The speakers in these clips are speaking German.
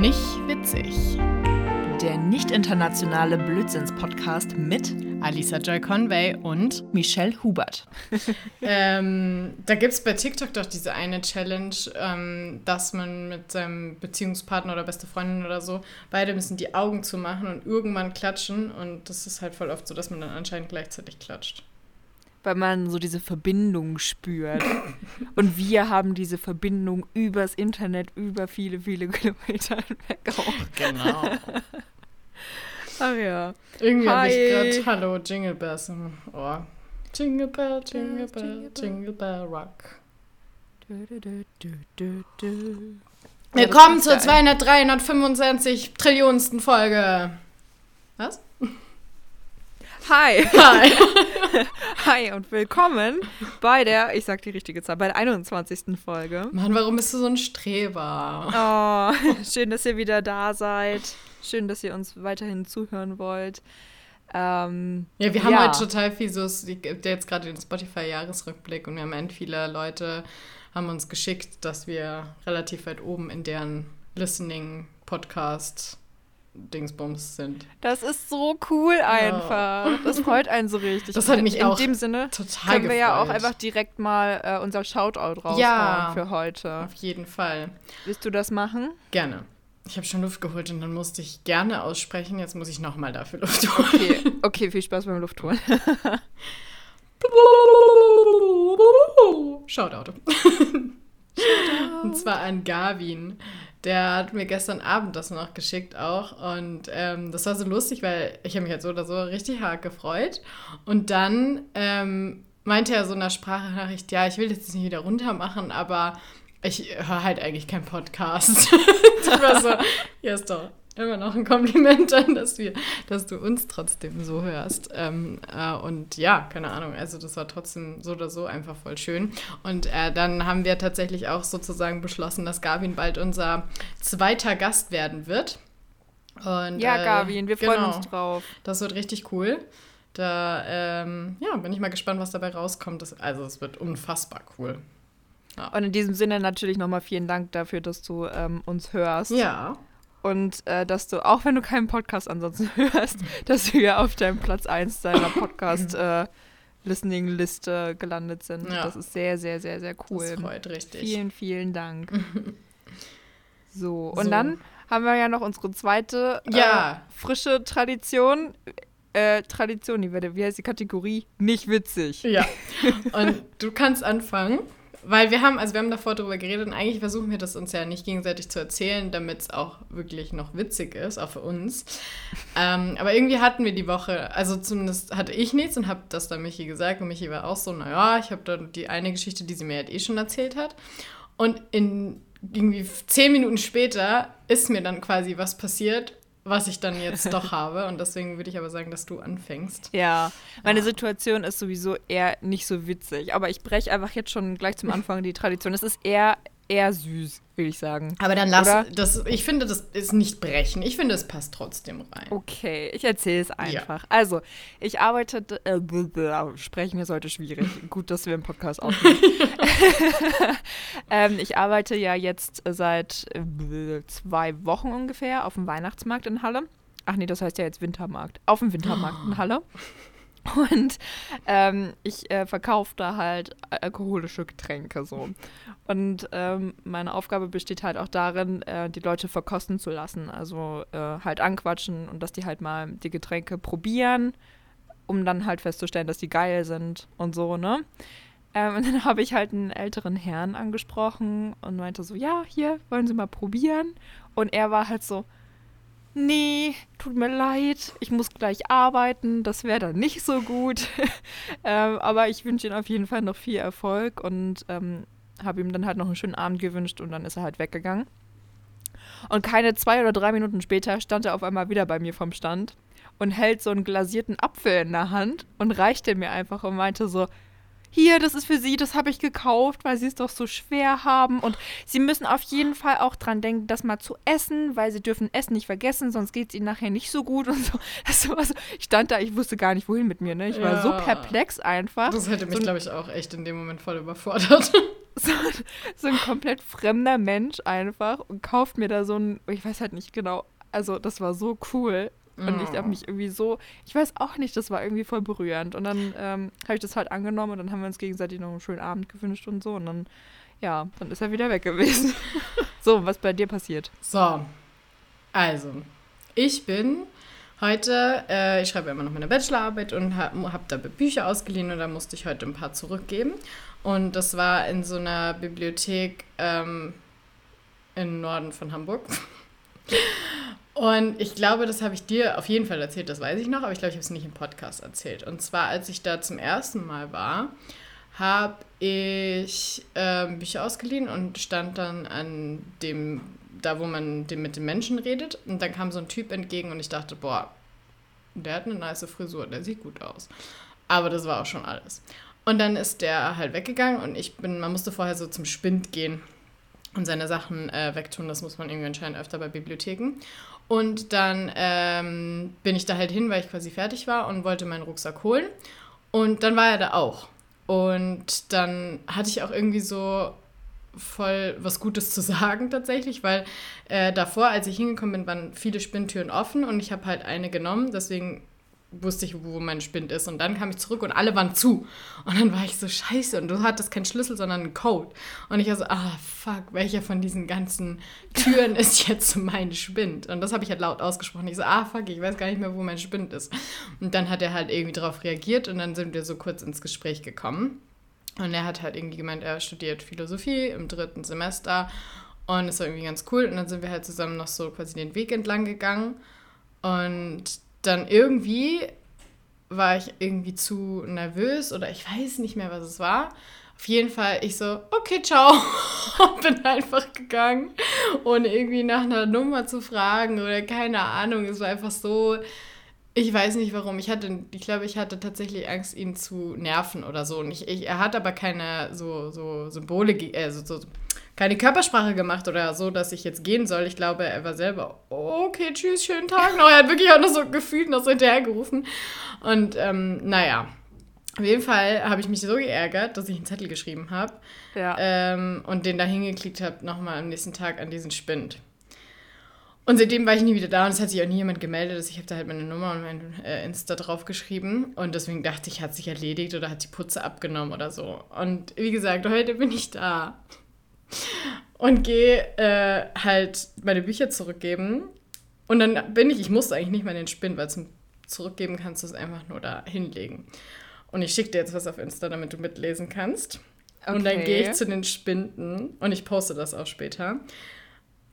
Nicht witzig. Der nicht internationale Blödsinns-Podcast mit Alisa Joy Conway und Michelle Hubert. ähm, da gibt es bei TikTok doch diese eine Challenge, ähm, dass man mit seinem Beziehungspartner oder beste Freundin oder so, beide müssen die Augen zumachen und irgendwann klatschen. Und das ist halt voll oft so, dass man dann anscheinend gleichzeitig klatscht. Weil man so diese Verbindung spürt. und wir haben diese Verbindung übers Internet über viele, viele Kilometer weg auch. Genau. Ach ja. Irgendwie habe ich gerade Hallo Jingle Bells im Ohr. Jingle Bell, Jingle Bell, Jingle Bell Rock. Willkommen zur 200, 325 Trillionsten Folge. Was? Hi. Hi. Hi und willkommen bei der, ich sag die richtige Zahl, bei der 21. Folge. Mann, warum bist du so ein Streber? Oh, schön, dass ihr wieder da seid. Schön, dass ihr uns weiterhin zuhören wollt. Ähm, Ja, wir haben Ja. heute total viel so, es gibt ja jetzt gerade den Spotify-Jahresrückblick und wir haben end viele Leute haben uns geschickt, dass wir relativ weit oben in deren Listening-Podcast Dingsbums sind. das ist so cool einfach. Das freut einen so richtig. Das hat mich In auch dem Sinne Total können wir ja auch einfach direkt mal äh, unser Shoutout raushauen Ja. für heute. Auf jeden Fall. Willst du das machen? Gerne. Ich habe schon Luft geholt und dann musste ich gerne aussprechen. Jetzt muss ich nochmal dafür Luft holen. Okay, okay viel Spaß beim Luftholen. Shoutout. Und zwar an Gavin. Der hat mir gestern Abend das noch geschickt auch. Und ähm, das war so lustig, weil ich habe mich halt so oder so richtig hart gefreut. Und dann ähm, meinte er so in der Sprachnachricht, ja, ich will jetzt nicht wieder runter machen, aber ich höre halt eigentlich keinen Podcast. ich war so, ja, ist doch immer noch ein Kompliment an, dass, wir, dass du uns trotzdem so hörst. Ähm, äh, und ja, keine Ahnung, also das war trotzdem so oder so einfach voll schön. Und äh, dann haben wir tatsächlich auch sozusagen beschlossen, dass Gavin bald unser zweiter Gast werden wird. Und, Ja, äh, Gavin, wir freuen genau. uns drauf. Das wird richtig cool. Da ähm, ja, bin ich mal gespannt, was dabei rauskommt. Das, also es wird unfassbar cool. Und in diesem Sinne natürlich nochmal vielen Dank dafür, dass du ähm, uns hörst. Ja. Und äh, dass du, auch wenn du keinen Podcast ansonsten hörst, dass wir ja auf deinem Platz 1 deiner Podcast-Listening-Liste gelandet sind. Ja. Das ist sehr, sehr, sehr, sehr Das cool. freut richtig. Vielen, vielen Dank. so, und So. dann haben wir ja noch unsere zweite Ja. äh, frische Tradition. Äh, Tradition, die, werde- wie heißt die Kategorie? Nicht witzig. Ja. Und du kannst anfangen, weil wir haben, also wir haben davor darüber geredet und eigentlich versuchen wir das uns ja nicht gegenseitig zu erzählen, damit es auch wirklich noch witzig ist, auch für uns. Ähm, aber irgendwie hatten wir die Woche, also zumindest hatte ich nichts und habe das dann Michi gesagt und Michi war auch so, naja, ich habe dann die eine Geschichte, die sie mir halt eh schon erzählt hat. Und in irgendwie zehn Minuten später ist mir dann quasi was passiert, was ich dann jetzt doch habe. Und deswegen würde ich aber sagen, dass du anfängst. Ja, meine Ja. Situation ist sowieso eher nicht so witzig. Aber ich breche einfach jetzt schon gleich zum Anfang die Tradition. Es ist eher, eher süß, will ich sagen. Aber dann lass Oder? das. Ich finde, das ist nicht brechen. Ich finde, es passt trotzdem rein. Okay, ich erzähle es einfach. Also, ich arbeitete, äh, bl- sprechen ist heute schwierig. Gut, dass wir im Podcast aufnehmen. ähm, ich arbeite ja jetzt seit äh, zwei Wochen ungefähr auf dem Weihnachtsmarkt in Halle. Ach nee, das heißt ja jetzt Wintermarkt. Auf dem Wintermarkt in Halle. Und ähm, ich äh, verkaufe da halt alkoholische Getränke so. Und ähm, meine Aufgabe besteht halt auch darin, äh, die Leute verkosten zu lassen. Also äh, halt anquatschen und dass die halt mal die Getränke probieren, um dann halt festzustellen, dass die geil sind und so, ne? Ähm, und dann habe ich halt einen älteren Herrn angesprochen und meinte so, ja, hier, wollen Sie mal probieren? Und er war halt so, nee, tut mir leid, ich muss gleich arbeiten, das wäre dann nicht so gut. ähm, aber ich wünsche ihm auf jeden Fall noch viel Erfolg und ähm, habe ihm dann halt noch einen schönen Abend gewünscht und dann ist er halt weggegangen. Und keine zwei oder drei Minuten später stand er auf einmal wieder bei mir vom Stand und hält so einen glasierten Apfel in der Hand und reichte mir einfach und meinte so, hier, das ist für Sie, das habe ich gekauft, weil Sie es doch so schwer haben. Und Sie müssen auf jeden Fall auch dran denken, das mal zu essen, weil Sie dürfen Essen nicht vergessen, sonst geht es Ihnen nachher nicht so gut und so. Das war so. Ich stand da, ich wusste gar nicht, wohin mit mir. Ne? Ich war so perplex einfach. Das hätte mich, So glaube ich, auch echt in dem Moment voll überfordert. So, so ein komplett fremder Mensch einfach und kauft mir da so ein, ich weiß halt nicht genau, also das war so cool. Und ich habe Oh. mich irgendwie so, ich weiß auch nicht, das war irgendwie voll berührend. Und dann ähm, habe ich das halt angenommen und dann haben wir uns gegenseitig noch einen schönen Abend gewünscht und so. Und dann, ja, dann ist er wieder weg gewesen. so, was bei dir passiert? So, also, ich bin heute, äh, ich schreibe immer noch meine Bachelorarbeit und habe hab da Bücher ausgeliehen und da musste ich heute ein paar zurückgeben. Und das war in so einer Bibliothek ähm, im Norden von Hamburg. Und ich glaube, das habe ich dir auf jeden Fall erzählt, das weiß ich noch, aber ich glaube, ich habe es nicht im Podcast erzählt. Und zwar, als ich da zum ersten Mal war, habe ich ähm, Bücher ausgeliehen und stand dann an dem, da wo man dem, mit den Menschen redet. Und dann kam so ein Typ entgegen und ich dachte, boah, der hat eine nice Frisur, der sieht gut aus. Aber das war auch schon alles. Und dann ist der halt weggegangen und ich bin, man musste vorher so zum Spind gehen und seine Sachen äh, wegtun. Das muss man irgendwie anscheinend öfter bei Bibliotheken. Und dann ähm, bin ich da halt hin, weil ich quasi fertig war und wollte meinen Rucksack holen. Und dann war er da auch. Und dann hatte ich auch irgendwie so voll was Gutes zu sagen tatsächlich, weil äh, davor, als ich hingekommen bin, waren viele Spinntüren offen und ich habe halt eine genommen, deswegen wusste ich, wo mein Spind ist. Und dann kam ich zurück und alle waren zu. Und dann war ich so, scheiße, und du hattest keinen Schlüssel, sondern einen Code. Und ich war so, ah, fuck, welcher von diesen ganzen Türen ist jetzt mein Spind? Und das habe ich halt laut ausgesprochen. Ich so, ah, fuck, ich weiß gar nicht mehr, wo mein Spind ist. Und dann hat er halt irgendwie darauf reagiert und dann sind wir so kurz ins Gespräch gekommen. Und er hat halt irgendwie gemeint, er studiert Philosophie im dritten Semester. Und es war irgendwie ganz cool. Und dann sind wir halt zusammen noch so quasi den Weg entlang gegangen. Und dann irgendwie war ich irgendwie zu nervös oder ich weiß nicht mehr, was es war. Auf jeden Fall, ich so, okay, ciao. Und bin einfach gegangen, ohne irgendwie nach einer Nummer zu fragen oder keine Ahnung. Es war einfach so, ich weiß nicht warum. Ich hatte, ich glaube, ich hatte tatsächlich Angst, ihn zu nerven oder so. Und ich, ich, er hat aber keine so, so Symbole, äh, so, so, keine Körpersprache gemacht oder so, dass ich jetzt gehen soll. Ich glaube, er war selber, okay, tschüss, schönen Tag noch. Er hat wirklich auch noch so gefühlt noch so hinterhergerufen. Und ähm, naja, auf jeden Fall habe ich mich so geärgert, dass ich einen Zettel geschrieben habe Ja. ähm, und den da hingeklickt habe, nochmal am nächsten Tag an diesen Spind. Und seitdem war ich nie wieder da und es hat sich auch nie jemand gemeldet. Also ich habe da halt meine Nummer und mein äh, Insta drauf geschrieben. Und deswegen dachte ich, hat sich erledigt oder hat die Putze abgenommen oder so. Und wie gesagt, heute bin ich da und gehe äh, halt meine Bücher zurückgeben. Und dann bin ich, ich musste eigentlich nicht mal den Spind, weil zum Zurückgeben kannst du es einfach nur da hinlegen. Und ich schicke dir jetzt was auf Insta, damit du mitlesen kannst. Und dann Okay. gehe ich zu den Spinden und ich poste das auch später.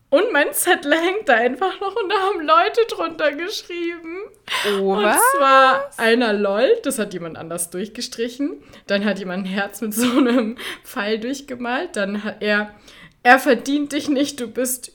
Und mein Zettel hängt da einfach noch und da haben Leute drunter geschrieben. Oh, Und was? zwar einer LOL, das hat jemand anders durchgestrichen. Dann hat jemand ein Herz mit so einem Pfeil durchgemalt. Dann hat er, er verdient dich nicht, du bist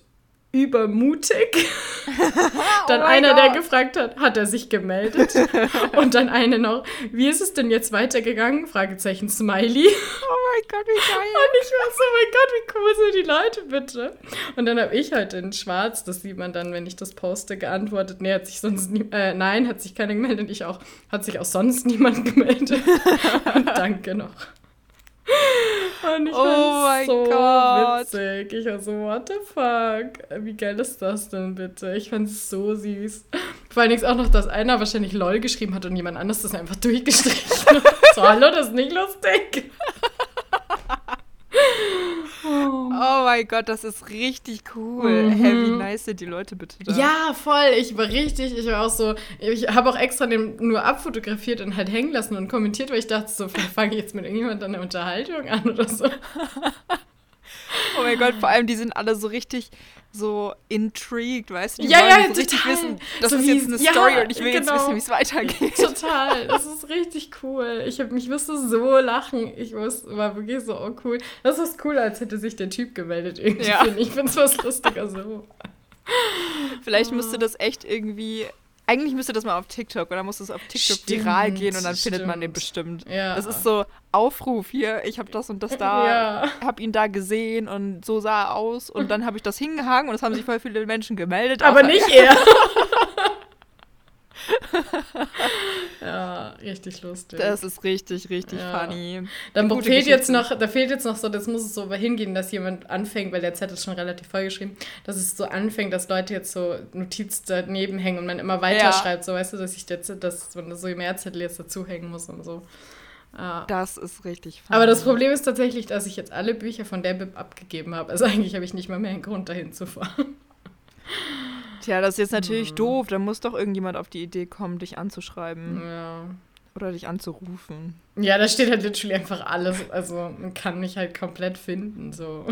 übermutig. Dann Oh einer, der gefragt hat, hat er sich gemeldet. Und dann eine noch, wie ist es denn jetzt weitergegangen? Fragezeichen Smiley. Oh mein Gott, wie geil. Und ich war so, oh mein Gott, wie cool sind die Leute bitte? Und dann habe ich heute in schwarz, das sieht man dann, wenn ich das poste, geantwortet, nee, hat sich sonst nie, äh, nein, hat sich keiner gemeldet. Ich auch, hat sich auch sonst niemand gemeldet. Und danke noch. Und ich Oh mein so Gott. witzig. Ich war so, what the fuck? Wie geil ist das denn bitte? Ich fand es so süß. Vor allen Dingen auch noch, dass einer wahrscheinlich LOL geschrieben hat und jemand anderes das einfach durchgestrichen hat. So, hallo, das ist nicht lustig. Oh mein Gott, das ist richtig cool. Mhm. Hey, wie nice sind die Leute bitte da? Ja, voll. Ich war richtig, ich war auch so, ich habe auch extra den nur abfotografiert und halt hängen lassen und kommentiert, weil ich dachte so, fange ich jetzt mit irgendjemandem eine Unterhaltung an oder so. Oh mein Gott, vor allem die sind alle so richtig so intrigued, weißt du? Die Ja, ja, so total. wissen, das So ist jetzt eine ja, Story und ich will jetzt genau. wissen, wie es weitergeht. Total, das ist richtig cool. Ich, hab, ich musste so lachen. Ich muss, war wirklich so, oh cool. Das ist cool, als hätte sich der Typ gemeldet irgendwie. Ja. Ich Ich finde es was lustiger so. Vielleicht müsste das echt irgendwie. Eigentlich müsste das mal auf TikTok oder muss es auf TikTok Stimmt, viral gehen und dann findet man den stimmt. bestimmt. Ja. Das ist so Aufruf hier, ich habe das und das da, Ja. habe ihn da gesehen und so sah er aus und dann habe ich das hingehangen und es haben sich voll viele Menschen gemeldet. Aber nicht er. ja, richtig lustig. Das ist richtig, richtig Ja. funny. Dann fehlt jetzt Geschichte. noch, da fehlt jetzt noch so, das muss es so hingehen, dass jemand anfängt, weil der Zettel ist schon relativ vollgeschrieben, dass es so anfängt, dass Leute jetzt so Notiz daneben hängen und man immer weiter Ja. schreibt, so weißt du, dass ich jetzt, dass man so mehr Zettel jetzt dazuhängen muss und so. Ja. Das ist richtig funny. Aber das Problem ist tatsächlich, dass ich jetzt alle Bücher von der Bib abgegeben habe. Also eigentlich habe ich nicht mal mehr einen Grund, dahin zu fahren. Tja, das ist jetzt natürlich doof. Da muss doch irgendjemand auf die Idee kommen, dich anzuschreiben Ja. oder dich anzurufen. Ja, da steht halt literally einfach alles. Also man kann mich halt komplett finden. So.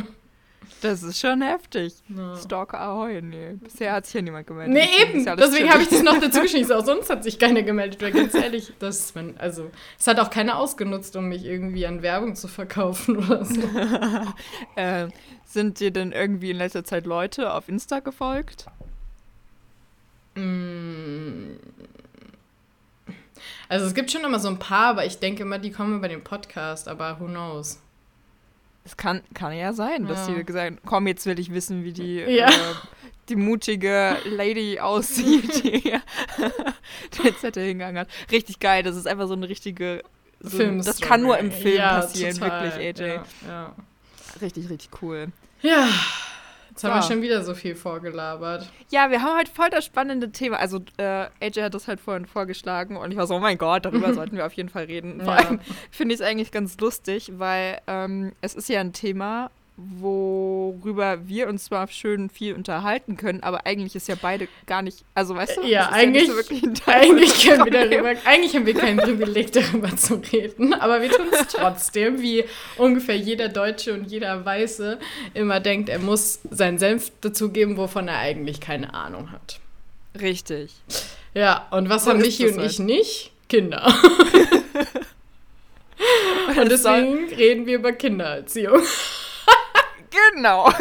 Das ist schon heftig. Ja. Stalker Ahoy, nee. Bisher hat sich ja niemand gemeldet. Nee, Deswegen eben. Deswegen habe ich das noch dazu geschrieben. Auch sonst hat sich keiner gemeldet. Weil ganz ehrlich, das ist mein, also, es hat auch keiner ausgenutzt, um mich irgendwie an Werbung zu verkaufen oder so. äh, sind dir denn irgendwie in letzter Zeit Leute auf Insta gefolgt? Mm. Also es gibt schon immer so ein paar, aber ich denke immer, die kommen über den Podcast, aber who knows. Es kann, kann ja sein, dass Ja. die gesagt haben, komm, jetzt will ich wissen, wie die, Ja. äh, die mutige Lady aussieht, die den Zettel hingegangen hat. Richtig geil, das ist einfach so eine richtige... So, Film das kann nur im Film ja, passieren, total. wirklich, AJ. Richtig, richtig cool. ja. Jetzt haben Ja. wir schon wieder so viel vorgelabert. Ja, wir haben heute voll das spannende Thema. Also, äh, AJ hat das halt vorhin vorgeschlagen und ich war so, oh mein Gott, darüber sollten wir auf jeden Fall reden. Vor Ja. allem finde ich es eigentlich ganz lustig, weil ähm, es ist ja ein Thema, worüber wir uns zwar schön viel unterhalten können, aber eigentlich ist ja beide gar nicht, also weißt du, Ja, eigentlich, nicht so wirklich ein Teil eigentlich unseres können wir Problems. darüber, eigentlich haben wir kein Privileg, darüber zu reden, aber wir tun es trotzdem, wie ungefähr jeder Deutsche und jeder Weiße immer denkt, er muss seinen Senf dazugeben, wovon er eigentlich keine Ahnung hat. Richtig. Ja, und was So haben Michi und halt. ich nicht? Kinder. Und deswegen reden wir über Kindererziehung. Genau.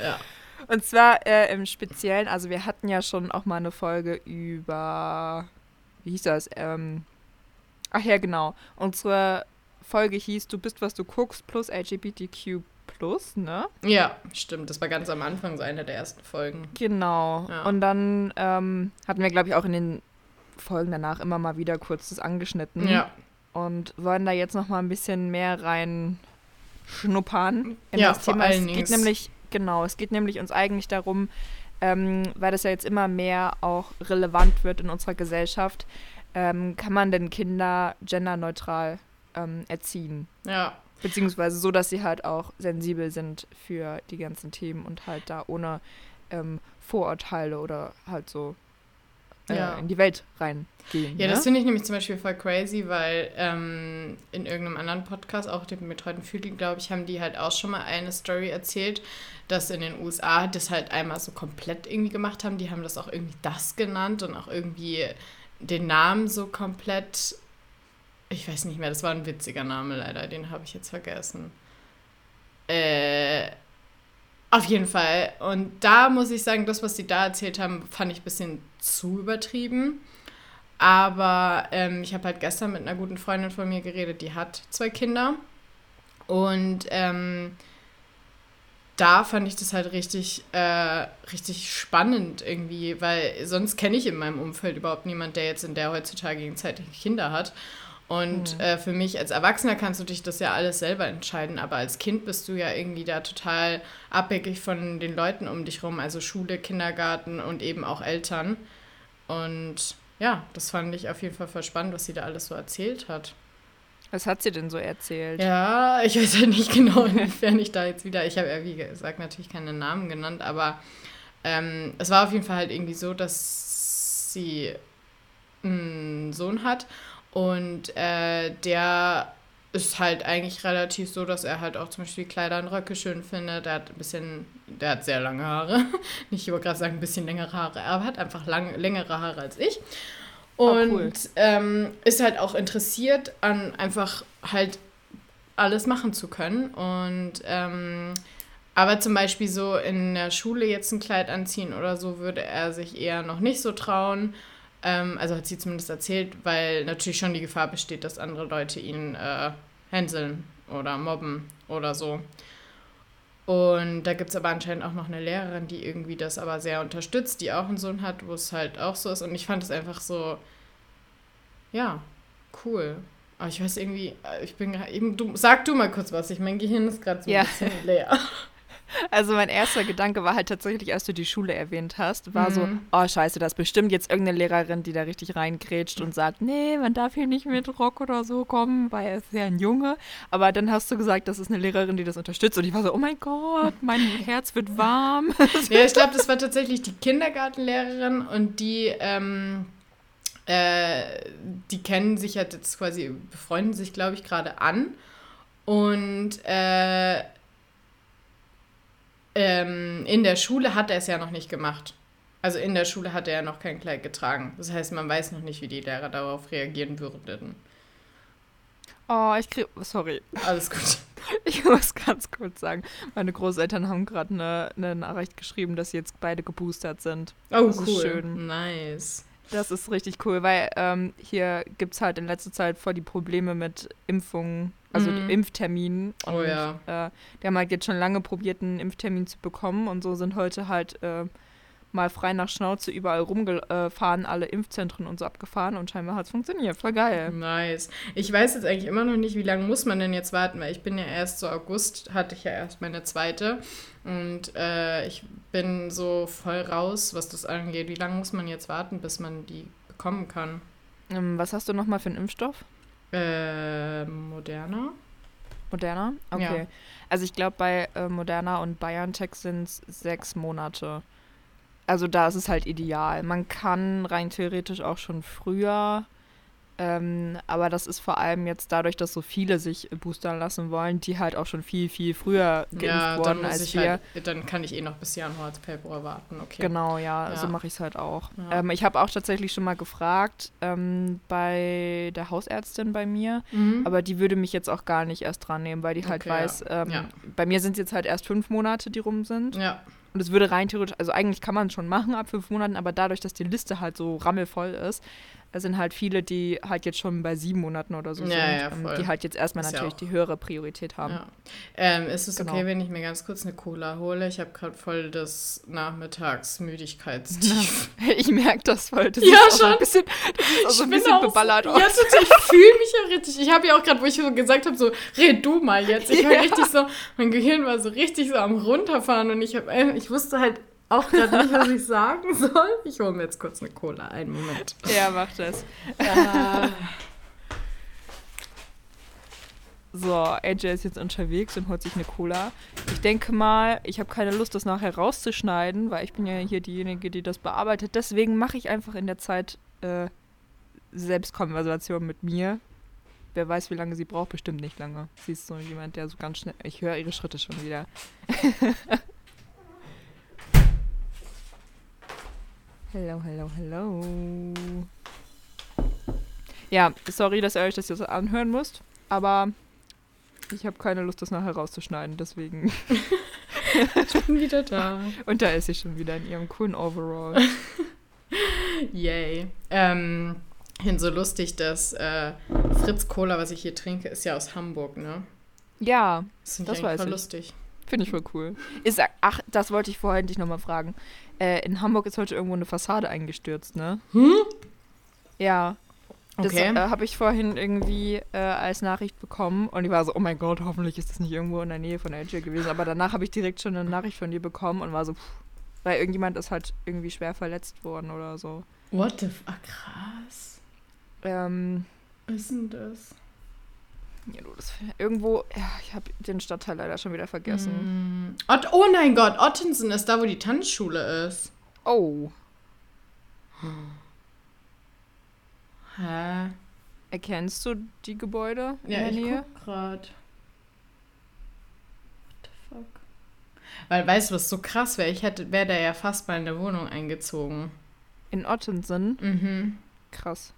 Ja. Und zwar äh, im Speziellen, also wir hatten ja schon auch mal eine Folge über, wie hieß das? Ähm, ach ja, genau. Unsere Folge hieß Du bist, was du guckst, plus LGBTQ plus, ne? Ja, stimmt. Das war ganz am Anfang so eine der ersten Folgen. Genau. Ja. Und dann ähm, hatten wir, glaube ich, auch in den Folgen danach immer mal wieder kurz das angeschnitten. Ja. Und wollen da jetzt noch mal ein bisschen mehr rein schnuppern in Ja, das vor Thema. Es geht nämlich, genau, es geht nämlich uns eigentlich darum, ähm, weil das ja jetzt immer mehr auch relevant wird in unserer Gesellschaft, ähm, kann man denn Kinder genderneutral ähm, erziehen? Ja. Beziehungsweise so, dass sie halt auch sensibel sind für die ganzen Themen und halt da ohne ähm, Vorurteile oder halt so Ja. in die Welt reingehen. Ja, ne? das finde ich nämlich zum Beispiel voll crazy, weil ähm, in irgendeinem anderen Podcast, auch dem betreuten Fühling, glaube ich, haben die halt auch schon mal eine Story erzählt, dass in den USA das halt einmal so komplett irgendwie gemacht haben. Die haben das auch irgendwie das genannt und auch irgendwie den Namen so komplett. Ich weiß nicht mehr, das war ein witziger Name leider, den habe ich jetzt vergessen. Äh, auf jeden Fall. Und da muss ich sagen, das, was sie da erzählt haben, fand ich ein bisschen zu übertrieben. Aber ähm, ich habe halt gestern mit einer guten Freundin von mir geredet, die hat zwei Kinder. Und ähm, da fand ich das halt richtig, äh, richtig spannend irgendwie, weil sonst kenne ich in meinem Umfeld überhaupt niemand, der jetzt in der heutzutage Zeit Kinder hat. Und Mhm. äh, für mich als Erwachsener kannst du dich das ja alles selber entscheiden, aber als Kind bist du ja irgendwie da total abhängig von den Leuten um dich rum, also Schule, Kindergarten und eben auch Eltern. Und ja, das fand ich auf jeden Fall voll spannend, was sie da alles so erzählt hat. Was hat sie denn so erzählt? Ja, ich weiß ja nicht genau, inwiefern ich da jetzt wieder, ich habe ja wie gesagt natürlich keine Namen genannt, aber ähm, es war auf jeden Fall halt irgendwie so, dass sie einen Sohn hat und äh, der ist halt eigentlich relativ so, dass er halt auch zum Beispiel Kleider und Röcke schön findet. Der hat ein bisschen, der hat sehr lange Haare. Nicht, ich wollte gerade sagen, ein bisschen längere Haare, aber hat einfach lang, längere Haare als ich. Und cool. ähm, ist halt auch interessiert an einfach halt alles machen zu können. Und ähm, aber zum Beispiel so in der Schule jetzt ein Kleid anziehen oder so, würde er sich eher noch nicht so trauen. Ähm, also hat sie zumindest erzählt, weil natürlich schon die Gefahr besteht, dass andere Leute ihn äh, hänseln oder mobben oder so. Und da gibt es aber anscheinend auch noch eine Lehrerin, die irgendwie das aber sehr unterstützt, die auch einen Sohn hat, wo es halt auch so ist. Und ich fand es einfach so, ja, cool. Aber ich weiß irgendwie, äh, ich bin gerade eben, du, sag du mal kurz was, ich mein Gehirn ist gerade so Ja. ein bisschen leer. Also mein erster Gedanke war halt tatsächlich, als du die Schule erwähnt hast, war so, Mhm. oh scheiße, das ist bestimmt jetzt irgendeine Lehrerin, die da richtig reingrätscht und sagt, nee, man darf hier nicht mit Rock oder so kommen, weil er ist ja ein Junge. Aber dann hast du gesagt, das ist eine Lehrerin, die das unterstützt und ich war so, oh mein Gott, mein Herz wird warm. Ja, ich glaube, das war tatsächlich die Kindergartenlehrerin und die, ähm, äh, die kennen sich halt jetzt quasi, befreunden sich, glaube ich, gerade an. Und äh, ähm, in der Schule hat er es ja noch nicht gemacht. Also in der Schule hat er ja noch kein Kleid getragen. Das heißt, man weiß noch nicht, wie die Lehrer darauf reagieren würden. Oh, ich krieg, sorry, Alles gut. ich muss ganz kurz sagen, meine Großeltern haben gerade eine, eine Nachricht geschrieben, dass sie jetzt beide geboostert sind. Oh, Das ist cool. schön. Nice. Das ist richtig cool, weil ähm, hier gibt es halt in letzter Zeit voll die Probleme mit Impfungen, also Mhm. die Impfterminen. Oh Und, ja. Äh, die haben halt jetzt schon lange probiert, einen Impftermin zu bekommen und so sind heute halt äh, mal frei nach Schnauze überall rumgefahren, alle Impfzentren und so abgefahren und scheinbar hat es funktioniert. Voll geil. Nice. Ich weiß jetzt eigentlich immer noch nicht, wie lange muss man denn jetzt warten, weil ich bin ja erst so August, hatte ich ja erst meine zweite und äh, ich bin so voll raus, was das angeht. Wie lange muss man jetzt warten, bis man die bekommen kann? Ähm, was hast du nochmal für einen Impfstoff? Äh, Moderna? Moderna? Okay. Ja. Also ich glaube, bei äh, Moderna und BioNTech sind es sechs Monate. Also da ist es halt ideal. Man kann rein theoretisch auch schon früher, ähm, aber das ist vor allem jetzt dadurch, dass so viele sich boostern lassen wollen, die halt auch schon viel, viel früher geimpft Ja, wurden als ich wir. halt, dann kann ich eh noch bis Januar, Februar warten, okay. Genau, ja, Ja. so mache ich es halt auch. Ja. Ähm, ich habe auch tatsächlich schon mal gefragt ähm, bei der Hausärztin bei mir, Mhm. aber die würde mich jetzt auch gar nicht erst dran nehmen, weil die halt Okay, weiß, ähm, bei mir sind es jetzt halt erst fünf Monate, die rum sind. ja, Und es würde rein theoretisch, also eigentlich kann man es schon machen ab fünf Monaten, aber dadurch, dass die Liste halt so rammelvoll ist, da sind halt viele, die halt jetzt schon bei sieben Monaten oder so Ja, sind, ja, ähm, die halt jetzt erstmal Ist ja natürlich auch- die höhere Priorität haben. ja. Ähm, ist es Genau. okay, wenn ich mir ganz kurz eine Cola hole? Ich habe gerade voll das Nachmittagsmüdigkeitstief. Ich merke das voll. Das Ja, ist auch so schon. ein bisschen, das ist auch so ein bisschen auch beballert aus. Ja, total. Ich fühle mich ja richtig. Ich habe ja auch gerade, wo ich so gesagt habe, so, red du mal jetzt. Ich war Ja. richtig so, mein Gehirn war so richtig so am runterfahren und ich habe, ich wusste halt auch gerade nicht, was ich sagen soll. Ich hole mir jetzt kurz eine Cola. Einen Moment. Ja, mach das. So, AJ ist jetzt unterwegs und holt sich eine Cola. Ich denke mal, ich habe keine Lust, das nachher rauszuschneiden, weil ich bin ja hier diejenige, die das bearbeitet. Deswegen mache ich einfach in der Zeit äh, Selbstkonversation mit mir. Wer weiß, wie lange sie braucht, bestimmt nicht lange. Sie ist so jemand, der so ganz schnell. Ich höre ihre Schritte schon wieder. hello, hello, hello. Ja, sorry, dass ihr euch das jetzt anhören müsst, aber ich habe keine Lust, das nachher rauszuschneiden, deswegen. Ich bin wieder da. Und da ist sie schon wieder in ihrem coolen Overall. Yay. Ähm, finde so lustig, dass äh, Fritz Cola, was ich hier trinke, ist ja aus Hamburg, ne? Ja, Das, Das weiß ich. lustig. Finde ich voll cool. Ist, ach, das wollte ich vorhin dich nochmal fragen. Äh, in Hamburg ist heute irgendwo eine Fassade eingestürzt, ne? Hm? Ja. Das Okay. äh, habe ich vorhin irgendwie äh, als Nachricht bekommen und ich war so, oh mein Gott, hoffentlich ist das nicht irgendwo in der Nähe von AJ gewesen. Aber danach habe ich direkt schon eine Nachricht von dir bekommen und war so, pff, weil irgendjemand ist halt irgendwie schwer verletzt worden oder so. What the f ah, krass. Ähm, Was ist denn das? Ja, du, das, irgendwo, ja, ich habe den Stadtteil leider schon wieder vergessen. Mm, Ott oh mein Gott, Ottensen ist da, wo die Tanzschule ist. Oh, Hä? erkennst du die Gebäude in Ja, der ich Nähe? guck grad. What the fuck? Weil, weißt du, was so krass wäre? Ich hätte, wäre da ja fast mal in der Wohnung eingezogen. In Ottensen? Mhm. Krass.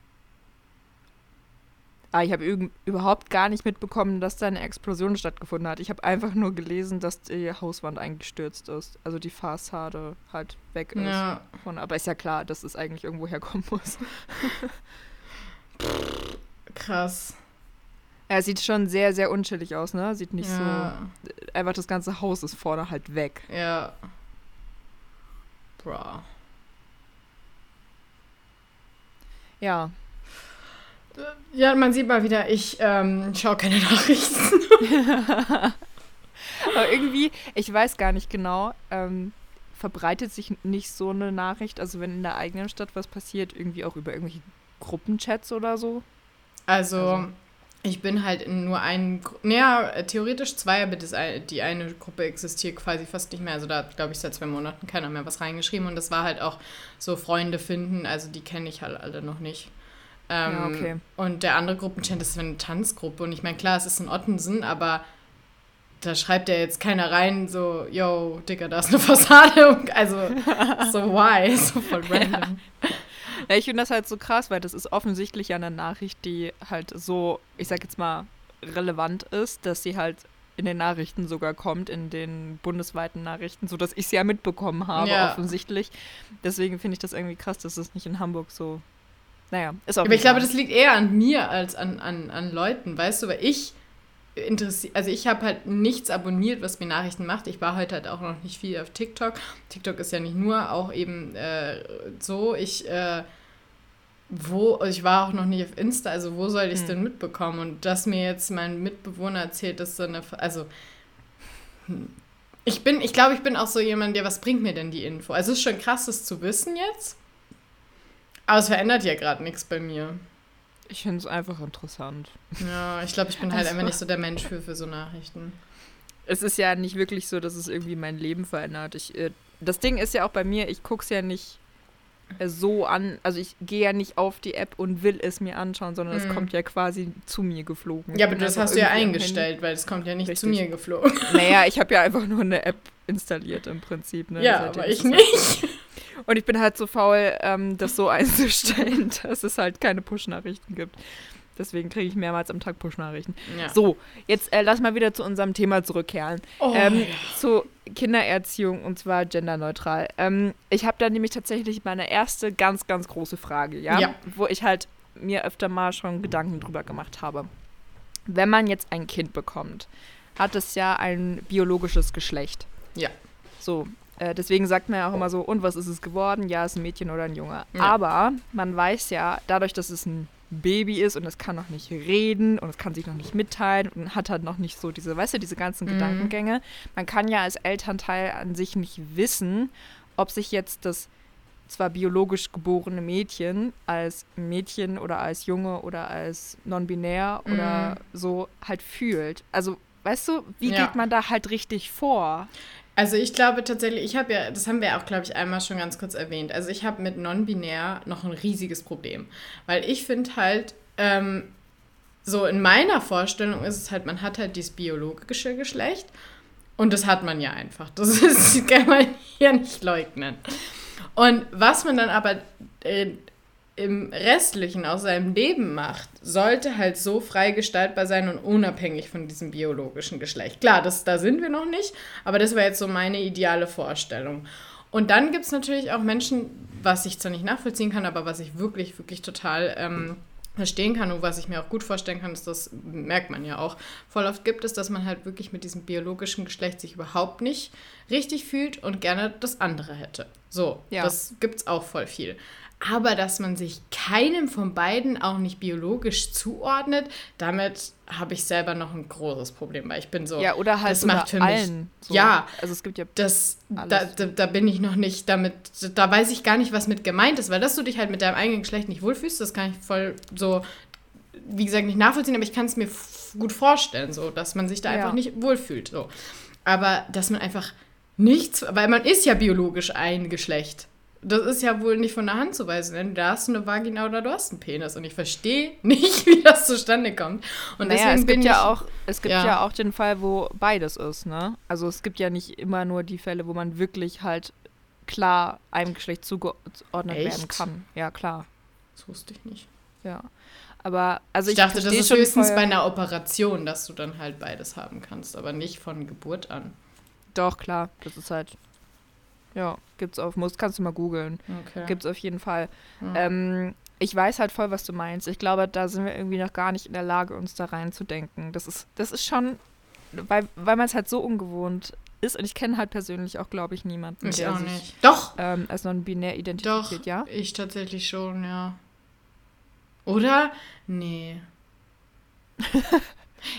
Ah, ich habe üb- überhaupt gar nicht mitbekommen, dass da eine Explosion stattgefunden hat. Ich habe einfach nur gelesen, dass die Hauswand eingestürzt ist. Also die Fassade halt weg ist. Ja. Von, aber ist ja klar, dass es eigentlich irgendwo herkommen muss. Krass. Er sieht schon sehr, sehr unschillig aus, ne? Sieht nicht Ja. so. Einfach das ganze Haus ist vorne halt weg. Ja. Bra. Ja. Ja, man sieht mal wieder, ich ähm, schaue keine Nachrichten. Aber irgendwie, ich weiß gar nicht genau, ähm, verbreitet sich nicht so eine Nachricht, also wenn in der eigenen Stadt was passiert, irgendwie auch über irgendwelche Gruppenchats oder so? Also, Also- ich bin halt in nur einen, naja, theoretisch zwei, aber das, die eine Gruppe existiert quasi fast nicht mehr. Also da hat, glaube ich, seit zwei Monaten keiner mehr was reingeschrieben. Und das war halt auch so Freunde finden, also die kenne ich halt alle noch nicht. Ähm, Ja, okay. Und der andere Gruppenchat das ist eine Tanzgruppe. Und ich meine, klar, es ist in Ottensen, aber da schreibt ja jetzt keiner rein, so, yo, Digga, da ist eine Fassade. Also, so why? So voll random. Ja, ich finde das halt so krass, weil das ist offensichtlich ja eine Nachricht, die halt so, ich sag jetzt mal, relevant ist, dass sie halt in den Nachrichten sogar kommt, in den bundesweiten Nachrichten, so dass ich sie ja mitbekommen habe, Ja. offensichtlich. Deswegen finde ich das irgendwie krass, dass es nicht in Hamburg so. Naja, ist auch Aber ich glaube, das liegt eher an mir als an, an, an Leuten, weißt du, weil ich interessiert, also ich habe halt nichts abonniert, was mir Nachrichten macht. Ich war heute halt auch noch nicht viel auf TikTok. TikTok ist ja nicht nur, auch eben äh, so. Ich, äh, wo, also ich war auch noch nicht auf Insta, also wo soll ich es Hm. denn mitbekommen? Und dass mir jetzt mein Mitbewohner erzählt, dass so eine, also hm. ich bin, ich glaube, ich bin auch so jemand, der, was bringt mir denn die Info? Also es ist schon krass, das zu wissen jetzt. Aber es verändert ja gerade nichts bei mir. Ich finde es einfach interessant. Ja, ich glaube, ich bin halt Also- einfach nicht so der Mensch für, für so Nachrichten. Es ist ja nicht wirklich so, dass es irgendwie mein Leben verändert. Ich, äh, das Ding ist ja auch bei mir, ich gucke es ja nicht äh, so an, also ich gehe ja nicht auf die App und will es mir anschauen, sondern es Mhm. kommt ja quasi zu mir geflogen. Ja, aber das einfach hast du ja eingestellt, weil es kommt ja nicht zu Richtig. mir geflogen. Naja, ich habe ja einfach nur eine App installiert im Prinzip. Ne? ja, Seitdem aber ich halt nicht. Und ich bin halt so faul, ähm, das so einzustellen, dass es halt keine Push-Nachrichten gibt. Deswegen kriege ich mehrmals am Tag Push-Nachrichten. Ja. So, jetzt äh, lass mal wieder zu unserem Thema zurückkehren. Oh, ähm, ja. Zu Kindererziehung und zwar genderneutral. Ähm, ich habe da nämlich tatsächlich meine erste ganz, ganz große Frage, ja? Ja. Wo ich halt mir öfter mal schon Gedanken drüber gemacht habe. Wenn man jetzt ein Kind bekommt, hat es ja ein biologisches Geschlecht. Ja. So, äh, deswegen sagt man ja auch immer so, und was ist es geworden? Ja, ist ein Mädchen oder ein Junge. Ja. Aber man weiß ja, dadurch, dass es ein Baby ist und es kann noch nicht reden und es kann sich noch nicht mitteilen und hat halt noch nicht so diese, weißt du, diese ganzen Mhm. Gedankengänge. Man kann ja als Elternteil an sich nicht wissen, ob sich jetzt das zwar biologisch geborene Mädchen als Mädchen oder als Junge oder als non-binär oder so halt fühlt. Also, weißt du, wie Ja. geht man da halt richtig vor? Also ich glaube tatsächlich, ich habe ja, das haben wir auch, glaube ich, einmal schon ganz kurz erwähnt. Also ich habe mit non-binär noch ein riesiges Problem. Weil ich finde halt, ähm, so in meiner Vorstellung ist es halt, man hat halt dieses biologische Geschlecht und das hat man ja einfach. Das, ist, das kann man hier nicht leugnen. Und was man dann aber äh, im Restlichen aus seinem Leben macht, sollte halt so frei gestaltbar sein und unabhängig von diesem biologischen Geschlecht. Klar, das, da sind wir noch nicht, aber das wäre jetzt so meine ideale Vorstellung. Und dann gibt es natürlich auch Menschen, was ich zwar nicht nachvollziehen kann, aber was ich wirklich, wirklich total ähm, verstehen kann und was ich mir auch gut vorstellen kann, ist, das merkt man ja auch, voll oft gibt es, dass man halt wirklich mit diesem biologischen Geschlecht sich überhaupt nicht richtig fühlt und gerne das andere hätte. So, Ja. das gibt es auch voll viel. Aber dass man sich keinem von beiden auch nicht biologisch zuordnet, damit habe ich selber noch ein großes Problem, weil ich bin so, Ja, oder halt das macht für mich- allen. So. Ja. Also es gibt ja. das, da, da, da bin ich noch nicht damit, da weiß ich gar nicht, was mit gemeint ist, weil dass du dich halt mit deinem eigenen Geschlecht nicht wohlfühlst, das kann ich voll so, wie gesagt, nicht nachvollziehen, aber ich kann es mir gut vorstellen, so, dass man sich da Ja. einfach nicht wohlfühlt, so. Aber dass man einfach nichts, weil man ist ja biologisch ein Geschlecht. Das ist ja wohl nicht von der Hand zu weisen. Entweder hast du eine Vagina oder du hast einen Penis. Und ich verstehe nicht, wie das zustande kommt. Und naja, deswegen es bin gibt ich. ja auch, es gibt Ja. ja. auch den Fall, wo beides ist, ne? Also es gibt ja nicht immer nur die Fälle, wo man wirklich halt klar einem Geschlecht zugeordnet Echt? werden kann. Ja, klar. Das wusste ich nicht. Ja. Aber also Ich, ich, dachte, das ist höchstens bei einer Operation, dass du dann halt beides haben kannst, aber nicht von Geburt an. Doch, klar. Das ist halt. Ja, gibt's auf, muss, kannst du mal googeln. Okay. Gibt's auf jeden Fall. Mhm. Ähm, ich weiß halt voll, was du meinst. Ich glaube, da sind wir irgendwie noch gar nicht in der Lage, uns da reinzudenken. Das ist, das ist schon, weil, weil man es halt so ungewohnt ist. Und ich kenne halt persönlich auch, glaube ich, niemanden, Ich der auch sich nicht. Doch, ähm, als non-binär doch. identifiziert, ja? Ich tatsächlich schon, ja. Oder? Nee.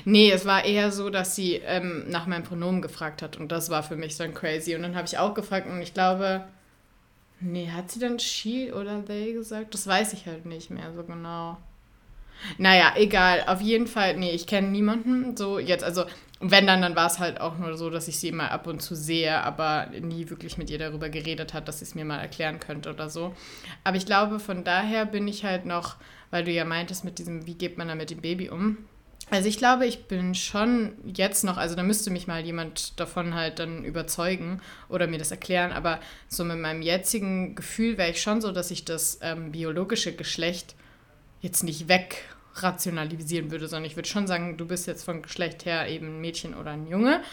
nee, es war eher so, dass sie ähm, nach meinem Pronomen gefragt hat und das war für mich ein crazy. Und dann habe ich auch gefragt und ich glaube, nee, hat sie dann she oder they gesagt? Das weiß ich halt nicht mehr so genau. Naja, egal. Auf jeden Fall, nee, ich kenne niemanden so jetzt. Also, wenn dann, dann war es halt auch nur so, dass ich sie mal ab und zu sehe, aber nie wirklich mit ihr darüber geredet hat, dass sie es mir mal erklären könnte oder so. Aber ich glaube, von daher bin ich halt noch, weil du ja meintest mit diesem, wie geht man da mit dem Baby um? Also ich glaube, ich bin schon jetzt noch, also da müsste mich mal jemand davon halt dann überzeugen oder mir das erklären, aber so mit meinem jetzigen Gefühl wäre ich schon so, dass ich das ähm, biologische Geschlecht jetzt nicht wegrationalisieren würde, sondern ich würde schon sagen, du bist jetzt von Geschlecht her eben ein Mädchen oder ein Junge.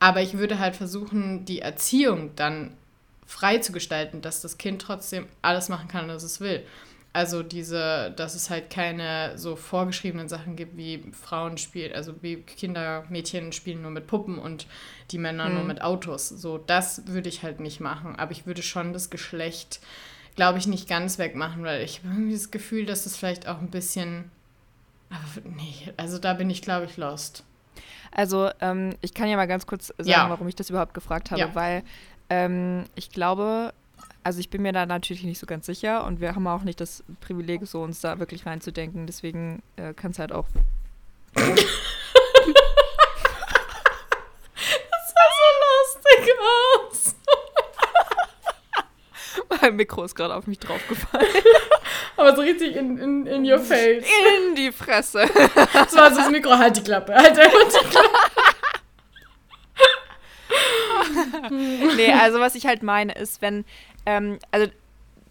Aber ich würde halt versuchen, die Erziehung dann frei zu gestalten, dass das Kind trotzdem alles machen kann, was es will. Also diese, dass es halt keine so vorgeschriebenen Sachen gibt, wie Frauen spielen, also wie Kinder, Mädchen spielen nur mit Puppen und die Männer nur Mhm. mit Autos. So, das würde ich halt nicht machen. Aber ich würde schon das Geschlecht, glaube ich, nicht ganz wegmachen, weil ich habe irgendwie das Gefühl, dass es vielleicht auch ein bisschen. Aber nee, also da bin ich, glaube ich, lost. Also, ähm, ich kann ja mal ganz kurz sagen, Ja. warum ich das überhaupt gefragt habe, Ja. weil ähm, ich glaube, also ich bin mir da natürlich nicht so ganz sicher und wir haben auch nicht das Privileg, so uns da wirklich reinzudenken. Deswegen äh, kann es halt auch. Das sah so lustig aus. Mein Mikro ist gerade auf mich draufgefallen. Aber so richtig in, in, in your face. In die Fresse. Das war so das Mikro, halt die Klappe. Halt einfach die Klappe. nee, also was ich halt meine ist, wenn, ähm, also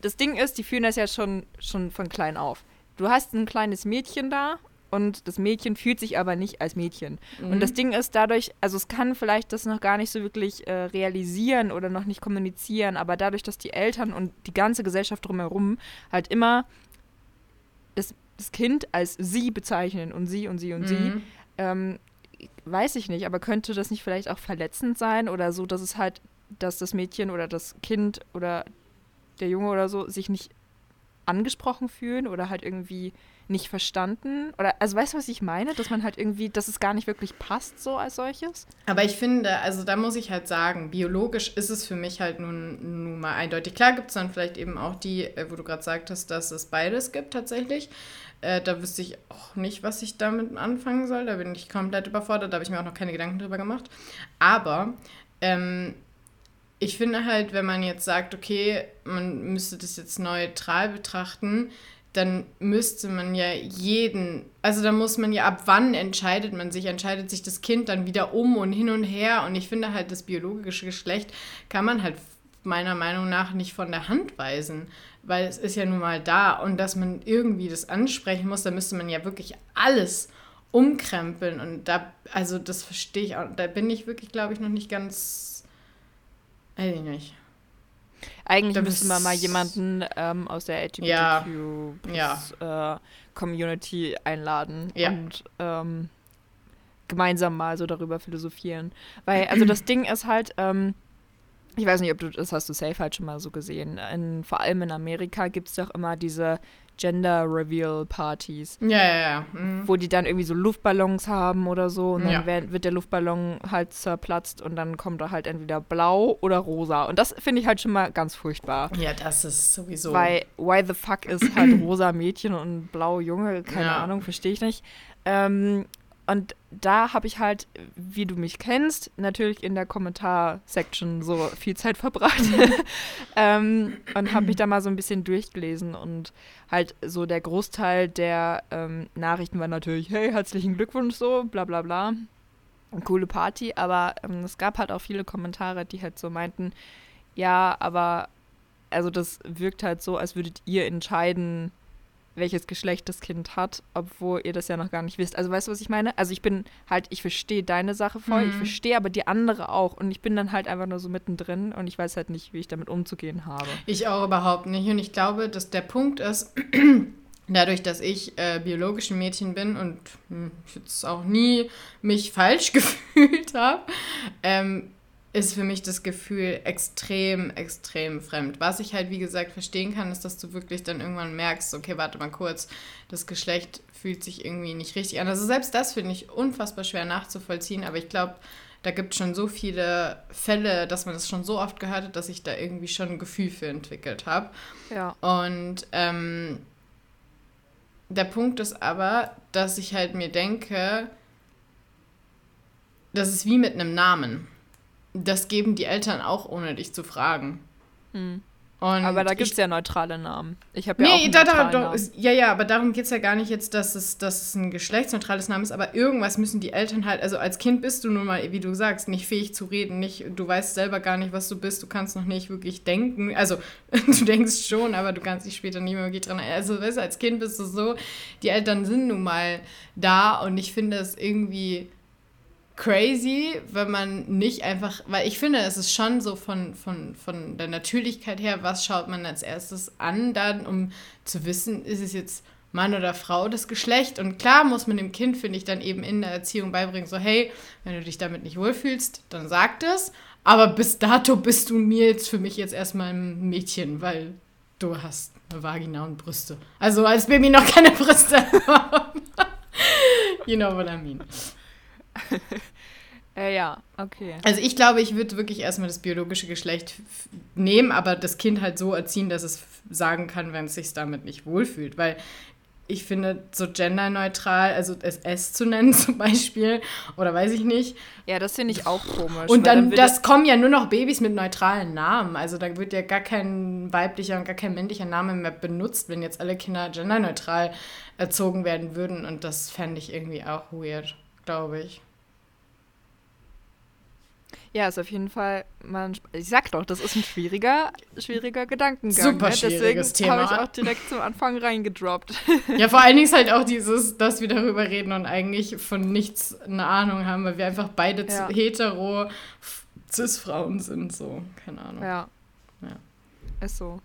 das Ding ist, die fühlen das ja schon, schon von klein auf. Du hast ein kleines Mädchen da und das Mädchen fühlt sich aber nicht als Mädchen. Und das Ding ist dadurch, also es kann vielleicht das noch gar nicht so wirklich äh, realisieren oder noch nicht kommunizieren, aber dadurch, dass die Eltern und die ganze Gesellschaft drumherum halt immer das, das Kind als sie bezeichnen und sie und sie und sie, Mhm. ähm, weiß ich nicht, aber könnte das nicht vielleicht auch verletzend sein oder so, dass es halt, dass das Mädchen oder das Kind oder der Junge oder so sich nicht angesprochen fühlen oder halt irgendwie nicht verstanden? Oder, also weißt du, was ich meine? Dass man halt irgendwie, dass es gar nicht wirklich passt, so als solches? Aber ich finde, also da muss ich halt sagen, biologisch ist es für mich halt nun, nun mal eindeutig. Klar gibt es dann vielleicht eben auch die, äh, wo du gerade sagtest, dass es beides gibt tatsächlich. Äh, da wüsste ich auch nicht, was ich damit anfangen soll. Da bin ich komplett überfordert. Da habe ich mir auch noch keine Gedanken drüber gemacht. Aber ähm, ich finde halt, wenn man jetzt sagt, okay, man müsste das jetzt neutral betrachten, dann müsste man ja jeden, also da muss man ja ab wann entscheidet man sich, entscheidet sich das Kind dann wieder um und hin und her? Und ich finde halt das biologische Geschlecht kann man halt meiner Meinung nach nicht von der Hand weisen, weil es ist ja nun mal da. Und dass man irgendwie das ansprechen muss, da müsste man ja wirklich alles umkrempeln. Und da, also das verstehe ich auch, da bin ich wirklich, glaube ich, noch nicht ganz, weiß ich nicht. Eigentlich Da müsste man mal jemanden ähm, aus der Ja. LGBTQ-Community einladen Ja. und ähm, gemeinsam mal so darüber philosophieren. Weil, also das Ding ist halt, ähm, ich weiß nicht, ob du, das hast du safe halt schon mal so gesehen. In, vor allem in Amerika gibt es doch immer diese Gender Reveal Partys, Ja, ja, ja. Mhm. wo die dann irgendwie so Luftballons haben oder so und dann Ja. wer- wird der Luftballon halt zerplatzt und dann kommt da halt entweder blau oder rosa. Und das finde ich halt schon mal ganz furchtbar. Ja, das ist sowieso. Weil why the fuck ist halt rosa Mädchen und blau Junge, keine Ja. Ahnung, verstehe ich nicht. Ähm, und da habe ich halt, wie du mich kennst, natürlich in der Kommentar-Section so viel Zeit verbracht ähm, und habe mich da mal so ein bisschen durchgelesen und halt so der Großteil der ähm, Nachrichten war natürlich, hey, herzlichen Glückwunsch so, bla bla bla. Coole Party, aber ähm, es gab halt auch viele Kommentare, die halt so meinten, ja, aber also das wirkt halt so, als würdet ihr entscheiden, welches Geschlecht das Kind hat, obwohl ihr das ja noch gar nicht wisst. Also weißt du, was ich meine? Also ich bin halt, ich verstehe deine Sache voll, Mhm. ich verstehe aber die andere auch und ich bin dann halt einfach nur so mittendrin und ich weiß halt nicht, wie ich damit umzugehen habe. Ich auch überhaupt nicht. Und ich glaube, dass der Punkt ist, dadurch, dass ich äh, biologisch ein Mädchen bin und hm, ich jetzt auch nie mich falsch gefühlt habe, ähm, ist für mich das Gefühl extrem, extrem fremd. Was ich halt, wie gesagt, verstehen kann, ist, dass du wirklich dann irgendwann merkst, okay, warte mal kurz, das Geschlecht fühlt sich irgendwie nicht richtig an. Also selbst das finde ich unfassbar schwer nachzuvollziehen, aber ich glaube, da gibt es schon so viele Fälle, dass man das schon so oft gehört hat, dass ich da irgendwie schon ein Gefühl für entwickelt habe. Ja. Und ähm, der Punkt ist aber, dass ich halt mir denke, das ist wie mit einem Namen. Das geben die Eltern auch, ohne dich zu fragen. Hm. Und Aber da gibt es ja neutrale Namen. Ich habe ja auch Nee, einen da, da, ist- ja, ja, aber darum geht es ja gar nicht jetzt, dass es, dass es ein geschlechtsneutrales Name ist, aber irgendwas müssen die Eltern halt, also als Kind bist du nun mal, wie du sagst, nicht fähig zu reden, nicht, du weißt selber gar nicht, was du bist, du kannst noch nicht wirklich denken, also du denkst schon, aber du kannst dich später nicht mehr wirklich dran, also weißt du, als Kind bist du so, die Eltern sind nun mal da und ich finde es irgendwie crazy, wenn man nicht einfach, weil ich finde, es ist schon so von, von, von der Natürlichkeit her, was schaut man als erstes an, dann, um zu wissen, ist es jetzt Mann oder Frau das Geschlecht. Und klar muss man dem Kind, finde ich, dann eben in der Erziehung beibringen, so, hey, wenn du dich damit nicht wohlfühlst, dann sag das. Aber bis dato bist du mir jetzt für mich jetzt erstmal ein Mädchen, weil du hast eine Vagina und Brüste. Also als Baby noch keine Brüste. you know what I mean. Äh, ja, okay. Also ich glaube, ich würde wirklich erstmal das biologische Geschlecht nehmen, aber das Kind halt so erziehen, dass es sagen kann, wenn es sich damit nicht wohlfühlt. Weil ich finde, so genderneutral, also es S zu nennen zum Beispiel, oder weiß ich nicht. Ja, das finde ich auch komisch. Und dann, wird das kommen ja nur noch Babys mit neutralen Namen. Also da wird ja gar kein weiblicher und gar kein männlicher Name mehr benutzt, wenn jetzt alle Kinder genderneutral erzogen werden würden. Und das fände ich irgendwie auch weird, glaube ich. Ja, ist auf jeden Fall man ich sag doch, das ist ein schwieriger schwieriger Gedankengang. Super ne? schwieriges Deswegen habe ich auch direkt zum Anfang reingedroppt. Ja, vor allen Dingen ist halt auch dieses, dass wir darüber reden und eigentlich von nichts eine Ahnung haben, weil wir einfach beide Ja. hetero f- Cis-Frauen sind, so, keine Ahnung. Ja. Ja. Ist so.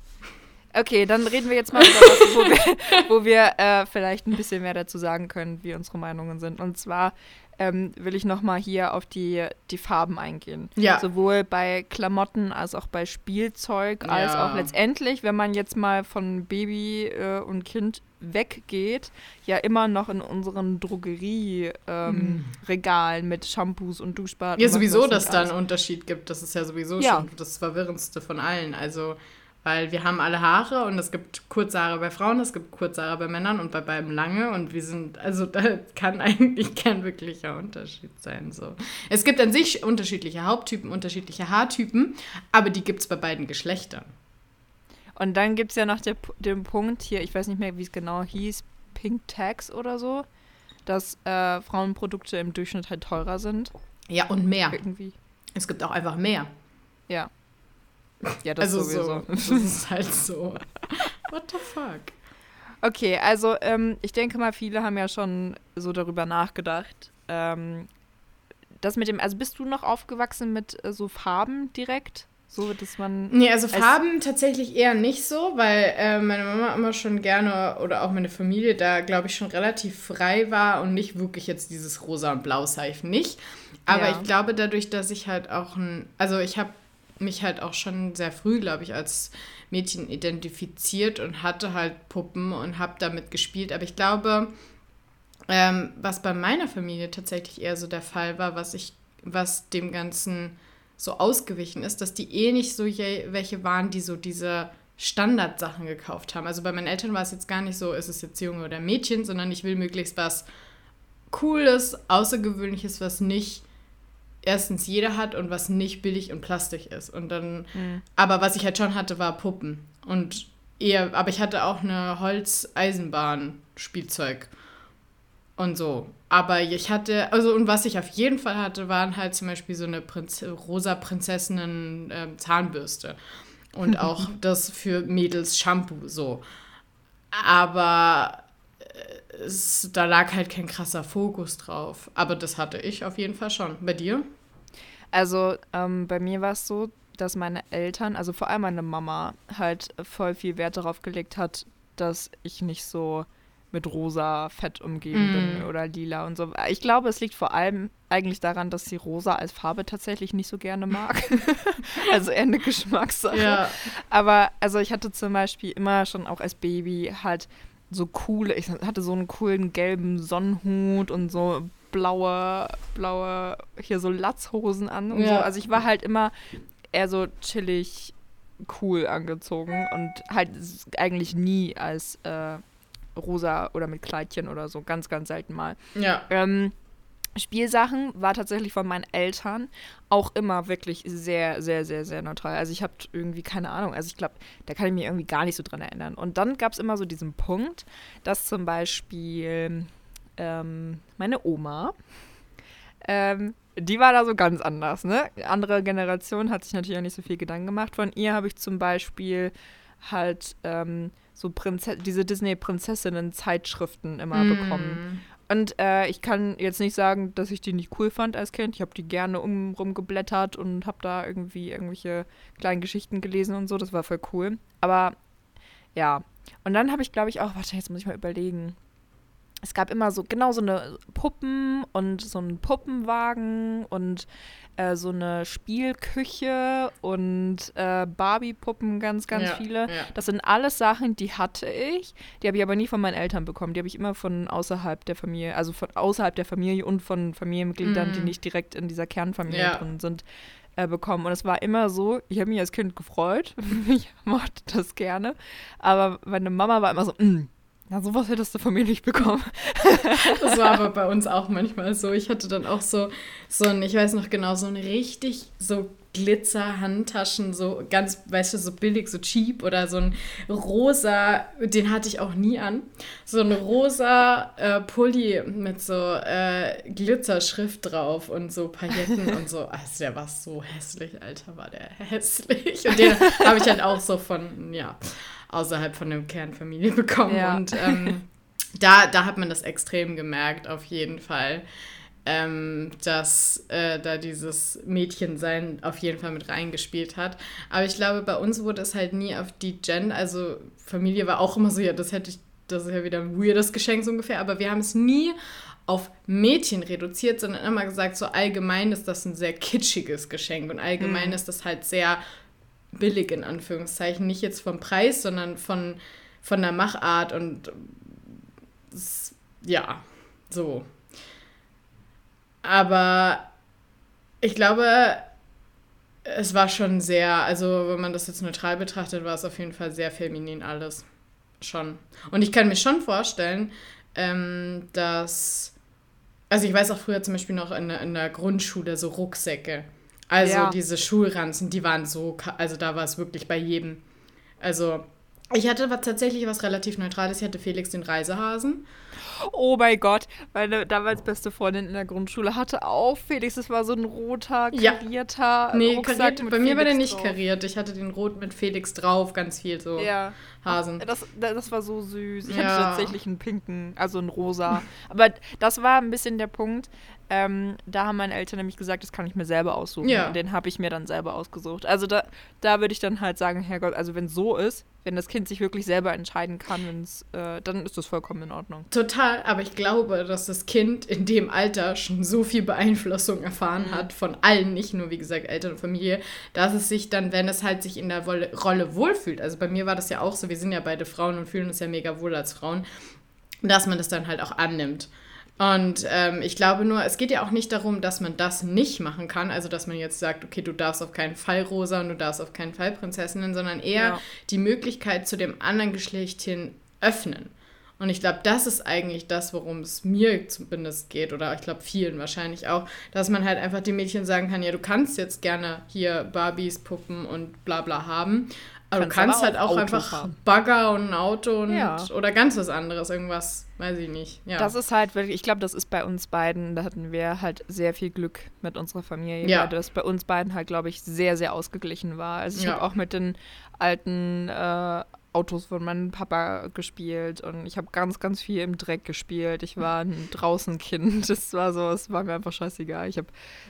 Okay, dann reden wir jetzt mal über was, wo wir, wo wir äh, vielleicht ein bisschen mehr dazu sagen können, wie unsere Meinungen sind. Und zwar ähm, will ich nochmal hier auf die, die Farben eingehen. Ja. Sowohl bei Klamotten als auch bei Spielzeug, als Ja. auch letztendlich, wenn man jetzt mal von Baby äh, und Kind weggeht, ja immer noch in unseren Drogerieregalen Regalen mit Shampoos und Duschbad. Ja, sowieso, dass da einen Unterschied gibt. Das ist ja sowieso Ja. schon das Verwirrendste von allen. Also, weil wir haben alle Haare und es gibt kurze Haare bei Frauen, es gibt kurze Haare bei Männern und bei beiden lange. Und wir sind, also da kann eigentlich kein wirklicher Unterschied sein. So. Es gibt an sich unterschiedliche Haupttypen, unterschiedliche Haartypen, aber die gibt es bei beiden Geschlechtern. Und dann gibt es ja noch der, den Punkt hier, ich weiß nicht mehr, wie es genau hieß, Pink Tax oder so, dass äh, Frauenprodukte im Durchschnitt halt teurer sind. Ja, und mehr. Irgendwie. Es gibt auch einfach mehr. Ja. Ja, das also sowieso. so. Das ist halt so. What the fuck? Okay, also ähm, ich denke mal, viele haben ja schon so darüber nachgedacht. Ähm, das mit dem, also bist du noch aufgewachsen mit äh, so Farben direkt? So, dass man. Nee, also Farben tatsächlich eher nicht so, weil äh, meine Mama immer schon gerne oder auch meine Familie da, glaube ich, schon relativ frei war und nicht wirklich jetzt dieses Rosa und Blau Seifen nicht. Aber Ja. ich glaube, dadurch, dass ich halt auch ein, also ich habe mich halt auch schon sehr früh, glaube ich, als Mädchen identifiziert und hatte halt Puppen und habe damit gespielt. Aber ich glaube, ähm, was bei meiner Familie tatsächlich eher so der Fall war, was ich, was dem Ganzen so ausgewichen ist, dass die eh nicht so welche waren, die so diese Standardsachen gekauft haben. Also bei meinen Eltern war es jetzt gar nicht so, ist es jetzt Junge oder Mädchen, sondern ich will möglichst was Cooles, Außergewöhnliches, was nicht erstens jeder hat und was nicht billig und plastik ist. Und dann, Mhm. aber was ich halt schon hatte, war Puppen. Und eher, aber ich hatte auch eine Holz-Eisenbahn-Spielzeug und so. Aber ich hatte, also und was ich auf jeden Fall hatte, waren halt zum Beispiel so eine Prinz rosa Prinzessinnen-Zahnbürste. Und auch das für Mädels Shampoo so. aber es, da lag halt kein krasser Fokus drauf. Aber das hatte ich auf jeden Fall schon. Bei dir? Also ähm, bei mir war es so, dass meine Eltern, also vor allem meine Mama, halt voll viel Wert darauf gelegt hat, dass ich nicht so mit rosa Fett umgeben mm. bin oder lila und so. Ich glaube, es liegt vor allem eigentlich daran, dass sie rosa als Farbe tatsächlich nicht so gerne mag. also eher eine Geschmackssache. Ja. Aber also ich hatte zum Beispiel immer schon auch als Baby halt so coole, ich hatte so einen coolen gelben Sonnenhut und so blaue, blaue, hier so Latzhosen an und ja. so. Also ich war halt immer eher so chillig cool angezogen und halt eigentlich nie als äh, rosa oder mit Kleidchen oder so, ganz, ganz selten mal. Ja. Ähm, Spielsachen war tatsächlich von meinen Eltern auch immer wirklich sehr, sehr, sehr, sehr neutral. Also ich habe irgendwie keine Ahnung. Also ich glaube, da kann ich mich irgendwie gar nicht so dran erinnern. Und dann gab es immer so diesen Punkt, dass zum Beispiel ähm, meine Oma, ähm, die war da so ganz anders. Ne? Andere Generation hat sich natürlich auch nicht so viel Gedanken gemacht. Von ihr habe ich zum Beispiel halt ähm, so Prinze diese Disney-Prinzessinnen-Zeitschriften immer mm. bekommen. Und äh, ich kann jetzt nicht sagen, dass ich die nicht cool fand als Kind. Ich habe die gerne um, rumgeblättert und habe da irgendwie irgendwelche kleinen Geschichten gelesen und so. Das war voll cool. Aber ja. Und dann habe ich, glaube ich, auch, warte, jetzt muss ich mal überlegen es gab immer so genau so eine Puppen und so einen Puppenwagen und äh, so eine Spielküche und äh, Barbie-Puppen, ganz, ganz ja, viele. Ja. Das sind alles Sachen, die hatte ich. Die habe ich aber nie von meinen Eltern bekommen. Die habe ich immer von außerhalb der Familie, also von außerhalb der Familie und von Familienmitgliedern, mm. die nicht direkt in dieser Kernfamilie ja. drin sind äh, bekommen. Und es war immer so, ich habe mich als Kind gefreut. ich mochte das gerne. Aber meine Mama war immer so, mm, na, sowas hättest du von mir nicht bekommen. das war aber bei uns auch manchmal so. Ich hatte dann auch so, so ein, ich weiß noch genau, so ein richtig so Glitzer-Handtaschen, so ganz, weißt du, so billig, so cheap oder so ein rosa, den hatte ich auch nie an. So ein rosa äh, Pulli mit so äh, Glitzerschrift drauf und so Pailletten und so. Also der war so hässlich, Alter, war der hässlich. Und den habe ich halt auch so von, ja außerhalb von der Kernfamilie bekommen. Ja. Und ähm, da, da hat man das extrem gemerkt, auf jeden Fall. Ähm, dass äh, da dieses Mädchensein auf jeden Fall mit reingespielt hat. Aber ich glaube, bei uns wurde es halt nie auf die Gen, also Familie war auch immer so, ja, das hätte ich, das ist ja wieder ein weirdes Geschenk so ungefähr, aber wir haben es nie auf Mädchen reduziert, sondern immer gesagt, so allgemein ist das ein sehr kitschiges Geschenk und allgemein mhm. ist das halt sehr billig in Anführungszeichen. Nicht jetzt vom Preis, sondern von, von der Machart und ja, so. Aber ich glaube, es war schon sehr, also wenn man das jetzt neutral betrachtet, war es auf jeden Fall sehr feminin alles. Schon. Und ich kann mir schon vorstellen, ähm, dass, also ich weiß auch früher zum Beispiel noch in, in der Grundschule so Rucksäcke. Also ja. diese Schulranzen, die waren so, also da war es wirklich bei jedem. Also ich hatte tatsächlich was relativ Neutrales. Ich hatte Felix den Reisehasen. Oh mein Gott, meine damals beste Freundin in der Grundschule hatte auch Felix. Das war so ein roter, karierter ja. Nee, Rucksack kariert, bei Felix mir war der nicht drauf. kariert. Ich hatte den rot mit Felix drauf, ganz viel so ja. Hasen. Das, das war so süß. Ich ja. hatte tatsächlich einen pinken, also einen rosa. Aber das war ein bisschen der Punkt. Ähm, da haben meine Eltern nämlich gesagt, das kann ich mir selber aussuchen. Ja. Und den habe ich mir dann selber ausgesucht. Also da, da würde ich dann halt sagen, Herrgott, also wenn es so ist, wenn das Kind sich wirklich selber entscheiden kann, äh, dann ist das vollkommen in Ordnung. Total, aber ich glaube, dass das Kind in dem Alter schon so viel Beeinflussung erfahren mhm. hat von allen, nicht nur wie gesagt Eltern und Familie, dass es sich dann, wenn es halt sich in der Rolle wohlfühlt, also bei mir war das ja auch so, wir sind ja beide Frauen und fühlen uns ja mega wohl als Frauen, dass man das dann halt auch annimmt. Und ähm, ich glaube nur, es geht ja auch nicht darum, dass man das nicht machen kann, also dass man jetzt sagt, okay, du darfst auf keinen Fall Rosa und du darfst auf keinen Fall Prinzessinnen, sondern eher ja. die Möglichkeit zu dem anderen Geschlecht hin öffnen. Und ich glaube, das ist eigentlich das, worum es mir zumindest geht, oder ich glaube vielen wahrscheinlich auch, dass man halt einfach den Mädchen sagen kann, ja, du kannst jetzt gerne hier Barbies, Puppen und bla bla haben, aber du kannst halt auch Auto einfach fahren. Bagger und ein Auto und, ja. oder ganz was anderes, irgendwas, weiß ich nicht. Ja. Das ist halt wirklich, ich glaube, das ist bei uns beiden, da hatten wir halt sehr viel Glück mit unserer Familie, ja. weil das bei uns beiden halt, glaube ich, sehr, sehr ausgeglichen war. Also ich ja. habe auch mit den alten äh, Autos von meinem Papa gespielt und ich habe ganz, ganz viel im Dreck gespielt. Ich war ein Draußenkind. Das war so, es war mir einfach scheißegal. Ich habe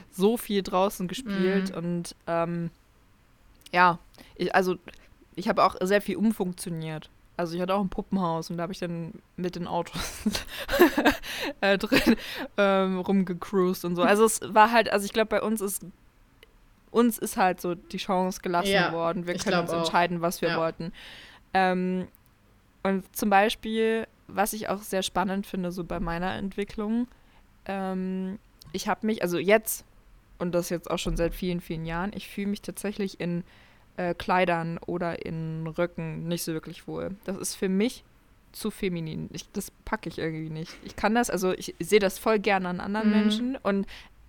so viel draußen gespielt Mhm. und ähm, ja, ich, also ich habe auch sehr viel umfunktioniert. Also ich hatte auch ein Puppenhaus und da habe ich dann mit den Autos äh, drin ähm, rumgecruised und so. Also es war halt, also ich glaube, bei uns ist uns ist halt so die Chance gelassen Ja, worden. Wir können uns auch. entscheiden, was wir Ja. wollten. Ähm, und zum Beispiel, was ich auch sehr spannend finde, so bei meiner Entwicklung, ähm, ich habe mich, also jetzt, und das jetzt auch schon seit vielen, vielen Jahren, ich fühle mich tatsächlich in äh, Kleidern oder in Röcken nicht so wirklich wohl. Das ist für mich zu feminin. Ich, das packe ich irgendwie nicht. Ich kann das, also ich sehe das voll gerne an anderen Mhm. Menschen und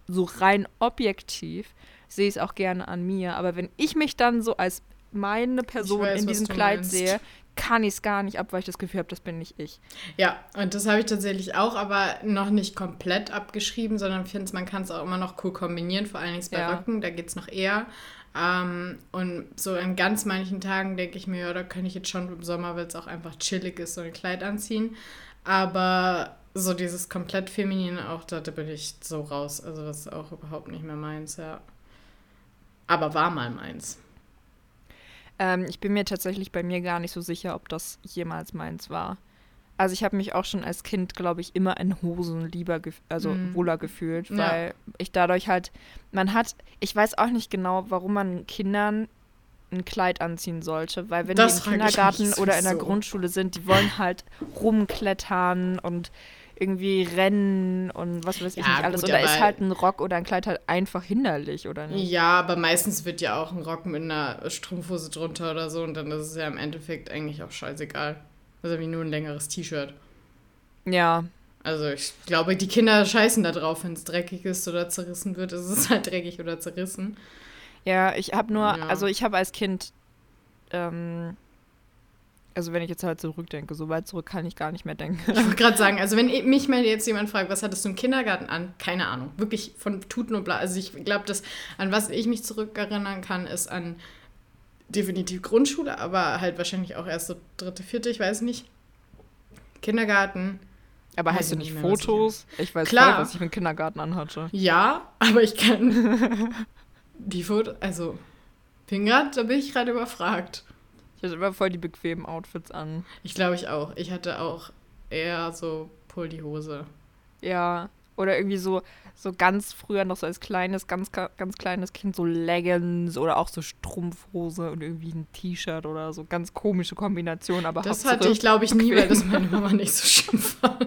so rein objektiv sehe ich es auch gerne an mir. Aber wenn ich mich dann so als meine Person weiß, in diesem Kleid meinst. sehe, kann ich es gar nicht ab, weil ich das Gefühl habe, das bin nicht ich. Ja, und das habe ich tatsächlich auch, aber noch nicht komplett abgeschrieben, sondern ich finde, man kann es auch immer noch cool kombinieren, vor allen Dingen bei Ja. Röcken, da geht es noch eher. Ähm, und so an ganz manchen Tagen denke ich mir, ja, da kann ich jetzt schon im Sommer, weil es auch einfach chillig ist, so ein Kleid anziehen. Aber so dieses komplett Feminine auch, da, da bin ich so raus. Also das ist auch überhaupt nicht mehr meins, ja. Aber war mal meins. Ähm, ich bin mir tatsächlich bei mir gar nicht so sicher, ob das jemals meins war. Also ich habe mich auch schon als Kind, glaube ich, immer in Hosen lieber, also Mhm. wohler gefühlt, Ja. weil ich dadurch halt, man hat, ich weiß auch nicht genau, warum man Kindern ein Kleid anziehen sollte, weil wenn Das die im Kindergarten oder in der. Grundschule sind, die wollen halt rumklettern und irgendwie rennen und was weiß ich Ja, nicht alles. gut, und da ist halt ein Rock oder ein Kleid halt einfach hinderlich, oder nicht? Ja, aber meistens wird ja auch ein Rock mit einer Strumpfhose drunter oder so und dann ist es ja im Endeffekt eigentlich auch scheißegal. Also wie nur ein längeres T-Shirt. Ja, Also ich glaube, die Kinder scheißen da drauf, wenn es dreckig ist oder zerrissen wird. Es ist halt dreckig oder zerrissen. Ja, ich habe nur, Ja. also ich habe als Kind, ähm, also wenn ich jetzt halt zurückdenke, so weit zurück kann ich gar nicht mehr denken. Ich wollte gerade sagen, also wenn ich- mich mal jetzt jemand fragt, was hattest du im Kindergarten an? Keine Ahnung. Wirklich von Tuten und Bla. Also ich glaube, das, an was ich mich zurückerinnern kann, ist an definitiv Grundschule, aber halt wahrscheinlich auch erst so dritte, vierte, ich weiß nicht. Kindergarten. Aber Weiß hast du ich nicht mehr, was ich- Fotos? Ich, weiß Klar. voll, was ich einen Kindergarten anhatte. Ja, aber ich kann die Fotos, also bin grad, da bin ich gerade überfragt. Ich hatte immer voll die bequemen Outfits an. Ich glaube ich auch. Ich hatte auch eher so Pull die Hose. Ja. Oder irgendwie so, so ganz früher noch so als kleines, ganz, ganz kleines Kind so Leggings oder auch so Strumpfhose und irgendwie ein T-Shirt oder so. Ganz komische Kombination, aber Das hatte ich, glaube ich, nie, weil das meine Mama nicht so schön fand.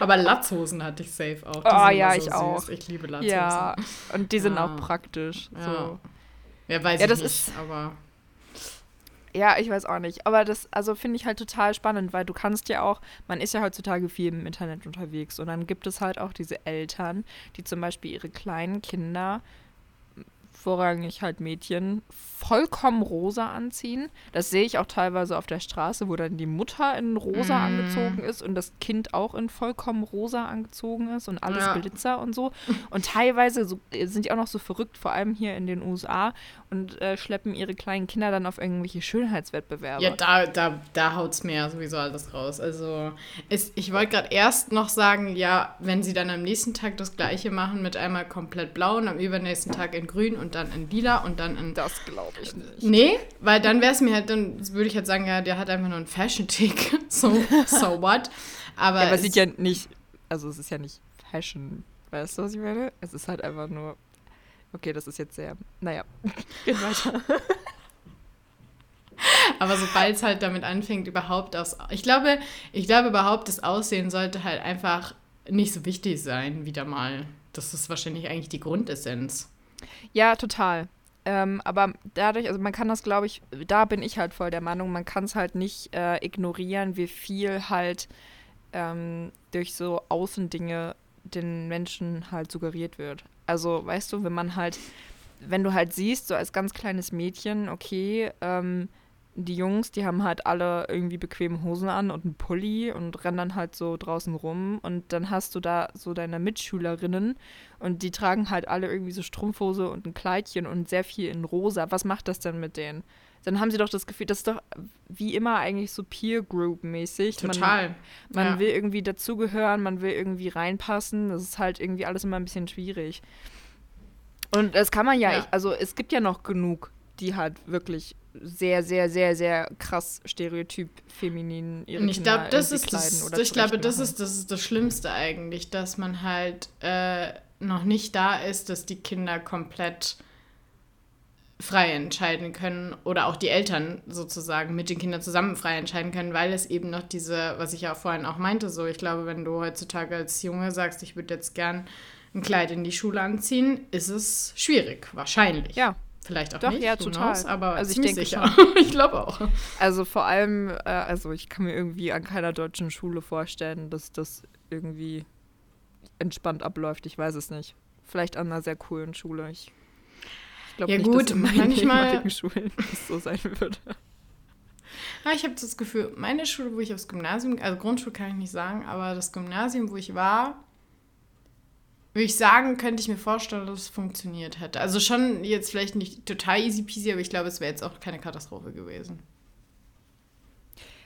Aber Latzhosen hatte ich safe auch. Die Oh, ja, so ich süß. auch. Ich liebe Latzhosen. Ja, und die sind Ja. auch praktisch. Ja. So. Ja, weiß Ja, ich das nicht, ist- aber Ja, ich weiß auch nicht. Aber das, also finde ich halt total spannend, weil du kannst ja auch, man ist ja heutzutage viel im Internet unterwegs und dann gibt es halt auch diese Eltern, die zum Beispiel ihre kleinen Kinder, vorrangig halt Mädchen, vollkommen rosa anziehen. Das sehe ich auch teilweise auf der Straße, wo dann die Mutter in rosa Mm. angezogen ist und das Kind auch in vollkommen rosa angezogen ist und alles Ja. Glitzer und so. Und teilweise so, äh, sind die auch noch so verrückt, vor allem hier in den USA, und äh, schleppen ihre kleinen Kinder dann auf irgendwelche Schönheitswettbewerbe. ja, da, da, da haut es mir ja sowieso alles raus. Also ist, ich wollte gerade erst noch sagen, ja, wenn sie dann am nächsten Tag das gleiche machen mit einmal komplett blau und am übernächsten Tag in grün und dann in lila und dann in Das glaube ich nicht. Nee, weil dann wäre es mir halt, dann würde ich halt sagen, ja, der hat einfach nur einen Fashion-Tick. So, so what? Aber, Ja, aber es es- sieht ja nicht, also es ist ja nicht Fashion, weißt du, was ich meine? Es ist halt einfach nur, okay, das ist jetzt sehr, naja, geht weiter. aber sobald es halt damit anfängt, überhaupt aus. Ich glaube, ich glaube überhaupt, das Aussehen sollte halt einfach nicht so wichtig sein, wieder mal. Das ist wahrscheinlich eigentlich die Grundessenz. Ja, total. Ähm, aber dadurch, also man kann das, glaube ich, da bin ich halt voll der Meinung, man kann es halt nicht äh, ignorieren, wie viel halt ähm, durch so Außendinge den Menschen halt suggeriert wird. Also, weißt du, wenn man halt, wenn du halt siehst, so als ganz kleines Mädchen, okay, ähm, die Jungs, die haben halt alle irgendwie bequeme Hosen an und einen Pulli und rennen dann halt so draußen rum. Und dann hast du da so deine Mitschülerinnen und die tragen halt alle irgendwie so Strumpfhose und ein Kleidchen und sehr viel in rosa. Was macht das denn mit denen? Dann haben sie doch das Gefühl, das ist doch wie immer eigentlich so Peer Group mäßig. Total. Man, man Ja. will irgendwie dazugehören, man will irgendwie reinpassen. Das ist halt irgendwie alles immer ein bisschen schwierig. Und das kann man ja, Ja. ich- also es gibt ja noch genug, die halt wirklich sehr, sehr, sehr, sehr krass stereotyp feminin ihre ich Kinder glaube, das ist das, oder ich glaube, das ist, das ist das Schlimmste eigentlich, dass man halt äh, noch nicht da ist, dass die Kinder komplett frei entscheiden können oder auch die Eltern sozusagen mit den Kindern zusammen frei entscheiden können, weil es eben noch diese, was ich ja vorhin auch meinte, so ich glaube, wenn du heutzutage als Junge sagst, ich würde jetzt gern ein Kleid in die Schule anziehen, ist es schwierig, wahrscheinlich. Ja, Vielleicht auch Doch, nicht, ja, total. knows, aber Also ich denke sicher. ich glaube auch. also vor allem, äh, also ich kann mir irgendwie an keiner deutschen Schule vorstellen, dass das irgendwie entspannt abläuft. Ich weiß es nicht. Vielleicht an einer sehr coolen Schule. Ich, ich glaube Ja, nicht, gut, dass in manchmal- Schulen das so sein würde. Ja, ich habe das Gefühl, meine Schule, wo ich aufs Gymnasium, also Grundschule kann ich nicht sagen, aber das Gymnasium, wo ich war, würde ich sagen, könnte ich mir vorstellen, dass es funktioniert hätte. Also schon jetzt vielleicht nicht total easy peasy, aber ich glaube, es wäre jetzt auch keine Katastrophe gewesen.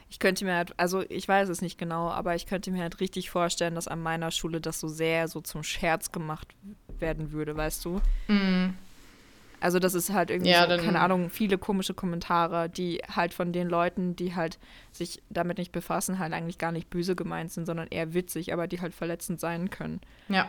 Ich könnte mir halt, also ich weiß es nicht genau, aber ich könnte mir halt richtig vorstellen, dass an meiner Schule das so sehr so zum Scherz gemacht werden würde, weißt du? Also das ist halt irgendwie, Ja, so, keine Ahnung, viele komische Kommentare, die halt von den Leuten, die halt sich damit nicht befassen, halt eigentlich gar nicht böse gemeint sind, sondern eher witzig, aber die halt verletzend sein können. Ja.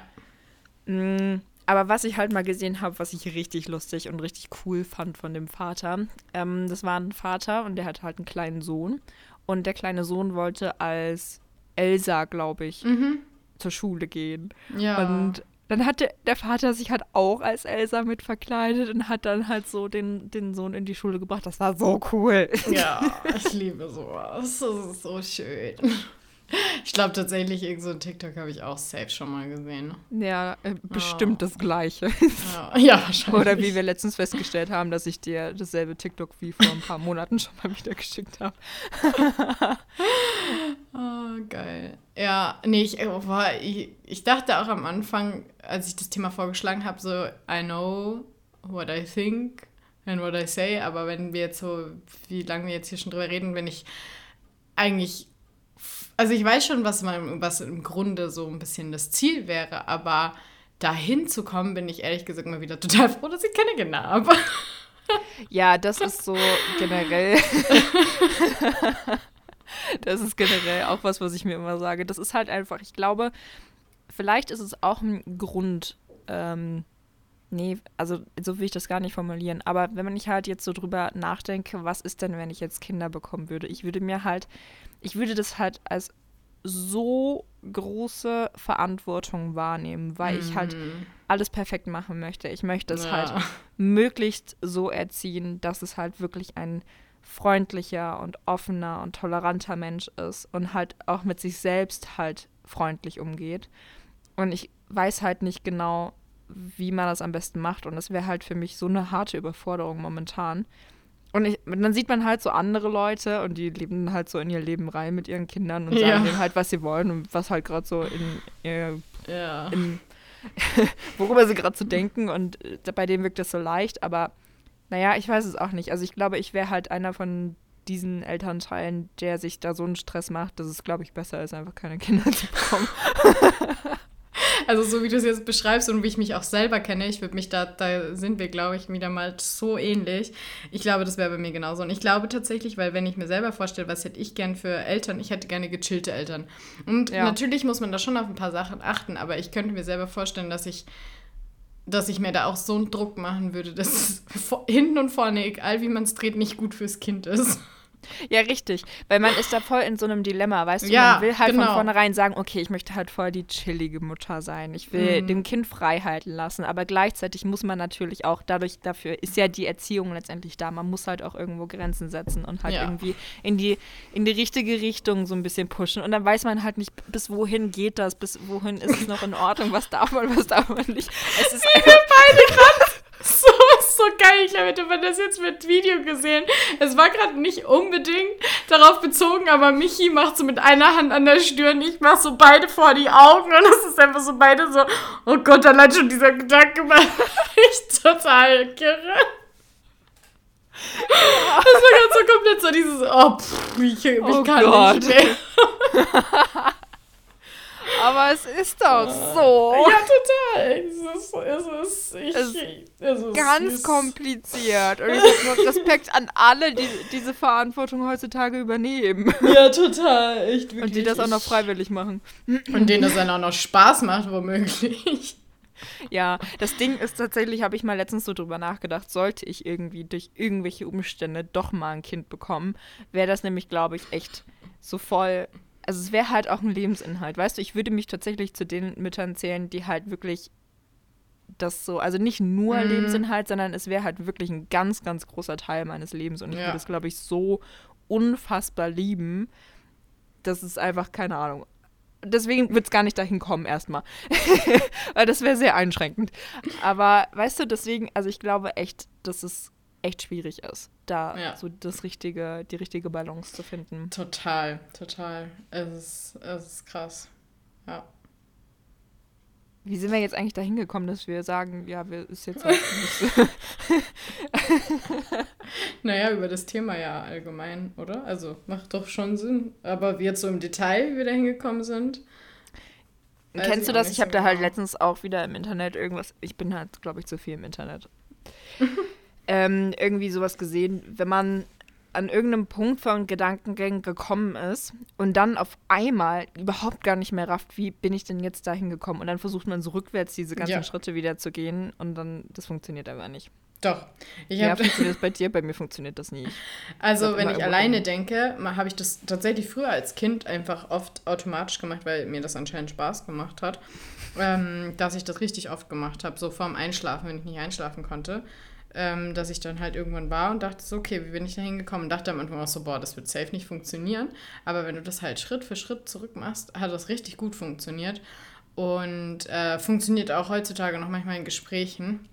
Mm, Aber was ich halt mal gesehen habe, was ich richtig lustig und richtig cool fand von dem Vater, ähm, das war ein Vater und der hat halt einen kleinen Sohn. Und der kleine Sohn wollte als Elsa, glaube ich, Mhm. zur Schule gehen. Ja. Und dann hatte der Vater sich halt auch als Elsa mit verkleidet und hat dann halt so den, den Sohn in die Schule gebracht. Das war so cool. ja, ich liebe sowas. Das ist so schön. Ich glaube tatsächlich, irgend so ein TikTok habe ich auch safe schon mal gesehen. Ja, äh, bestimmt Oh. das Gleiche. Ja, ja wahrscheinlich. Oder wie wir letztens festgestellt haben, dass ich dir dasselbe TikTok wie vor ein paar Monaten schon mal wieder geschickt habe. Oh, geil. Ja, nee, ich, oh, boah, ich, ich dachte auch am Anfang, als ich das Thema vorgeschlagen habe, so, I know what I think and what I say, aber wenn wir jetzt so, wie lange wir jetzt hier schon drüber reden, wenn ich eigentlich, also ich weiß schon, was, man, was im Grunde so ein bisschen das Ziel wäre, aber dahin zu kommen, bin ich ehrlich gesagt mal wieder total froh, dass ich keine Kinder habe. Ja, das ist so generell. das ist generell auch was, was ich mir immer sage. Das ist halt einfach, ich glaube, vielleicht ist es auch ein Grund, ähm, nee, also so will ich das gar nicht formulieren, aber wenn man ich halt jetzt so drüber nachdenke, was ist denn, wenn ich jetzt Kinder bekommen würde? Ich würde mir halt, ich würde das halt als so große Verantwortung wahrnehmen, weil ich halt alles perfekt machen möchte. Ich möchte es Ja. halt möglichst so erziehen, dass es halt wirklich ein freundlicher und offener und toleranter Mensch ist und halt auch mit sich selbst halt freundlich umgeht. Und ich weiß halt nicht genau, wie man das am besten macht. Und das wäre halt für mich so eine harte Überforderung momentan. Und ich, dann sieht man halt so andere Leute und die leben halt so in ihr Leben rein mit ihren Kindern und sagen Ja. denen halt, was sie wollen und was halt gerade so in ihr Ja. in, worüber sie gerade zu denken und äh, bei dem wirkt das so leicht, aber naja, ich weiß es auch nicht. Also ich glaube, ich wäre halt einer von diesen Elternteilen, der sich da so einen Stress macht, dass es, glaube ich, besser ist, einfach keine Kinder zu bekommen. Also so wie du es jetzt beschreibst und wie ich mich auch selber kenne, ich würde mich da, da sind wir, glaube ich, wieder mal so ähnlich. Ich glaube, das wäre bei mir genauso. Und ich glaube tatsächlich, weil wenn ich mir selber vorstelle, was hätte ich gern für Eltern, ich hätte gerne gechillte Eltern. Und Ja. natürlich muss man da schon auf ein paar Sachen achten, aber ich könnte mir selber vorstellen, dass ich dass ich mir da auch so einen Druck machen würde, dass hinten und vorne, egal wie man es dreht, nicht gut fürs Kind ist. Ja, richtig. Weil man ist da voll in so einem Dilemma, weißt du? Ja, man will halt genau. von vornherein sagen, okay, ich möchte halt voll die chillige Mutter sein. Ich will Mhm. dem Kind frei halten lassen. Aber gleichzeitig muss man natürlich auch, dadurch, dafür ist ja die Erziehung letztendlich da. Man muss halt auch irgendwo Grenzen setzen und halt Ja. irgendwie in die, in die richtige Richtung so ein bisschen pushen. Und dann weiß man halt nicht, bis wohin geht das, bis wohin ist es noch in Ordnung, was darf man, was darf man nicht. Es ist wir beide gerade so, so geil. Ich hat man das jetzt mit Video gesehen. Es war gerade nicht unbedingt darauf bezogen, aber Michi macht so mit einer Hand an der Stirn, ich mach so beide vor die Augen und es ist einfach so beide so, oh Gott, allein schon dieser Gedanke macht mich total kirre. Das war ganz so komplett so dieses, oh, pff, ich, ich Oh kann Gott. nicht mehr. Aber es ist doch so. Ja, total. Es ist, es ist, ich, Es es ist Ganz süß. kompliziert. Und ich habe nur Respekt an alle, die diese Verantwortung heutzutage übernehmen. Ja, total. Echt wirklich. Und die das auch noch freiwillig machen. Und denen das dann auch noch Spaß macht, womöglich. Ja, das Ding ist tatsächlich, habe ich mal letztens so drüber nachgedacht, sollte ich irgendwie durch irgendwelche Umstände doch mal ein Kind bekommen, wäre das nämlich, glaube ich, echt so voll. Also es wäre halt auch ein Lebensinhalt. Weißt du, ich würde mich tatsächlich zu den Müttern zählen, die halt wirklich das so, also nicht nur Mhm. Lebensinhalt, sondern es wäre halt wirklich ein ganz, ganz großer Teil meines Lebens. Und ich Ja. würde es, glaube ich, so unfassbar lieben, dass es einfach, keine Ahnung. Deswegen wird es gar nicht dahin kommen erstmal. Weil das wäre sehr einschränkend. Aber weißt du, deswegen, also ich glaube echt, dass es echt schwierig ist, da Ja. so das richtige, die richtige Balance zu finden. Total, total. Es ist, es ist krass. Ja. Wie sind wir jetzt eigentlich dahin gekommen, dass wir sagen, ja, wir ist jetzt halt Naja, über das Thema ja allgemein, oder? Also macht doch schon Sinn. Aber jetzt so im Detail, wie wir da hingekommen sind. Kennst du das? Ich habe da halt genau. letztens auch wieder im Internet irgendwas. Ich bin halt, glaube ich, zu viel im Internet. ähm, irgendwie sowas gesehen, wenn man an irgendeinem Punkt von Gedankengängen gekommen ist und dann auf einmal überhaupt gar nicht mehr rafft, wie bin ich denn jetzt da hingekommen? Und dann versucht man so rückwärts diese ganzen Ja. Schritte wieder zu gehen und dann, das funktioniert aber nicht. Doch. Ich ja, habe funktioniert das bei dir? Bei mir funktioniert das nie. Also, Sag wenn ich alleine denke, habe ich das tatsächlich früher als Kind einfach oft automatisch gemacht, weil mir das anscheinend Spaß gemacht hat, ähm, dass ich das richtig oft gemacht habe, so vorm Einschlafen, wenn ich nicht einschlafen konnte. Ähm, dass ich dann halt irgendwann war und dachte so, okay, wie bin ich da hingekommen? Und dachte am Anfang auch so, boah, das wird safe nicht funktionieren. Aber wenn du das halt Schritt für Schritt zurück machst, hat das richtig gut funktioniert. Und äh, funktioniert auch heutzutage noch manchmal in Gesprächen.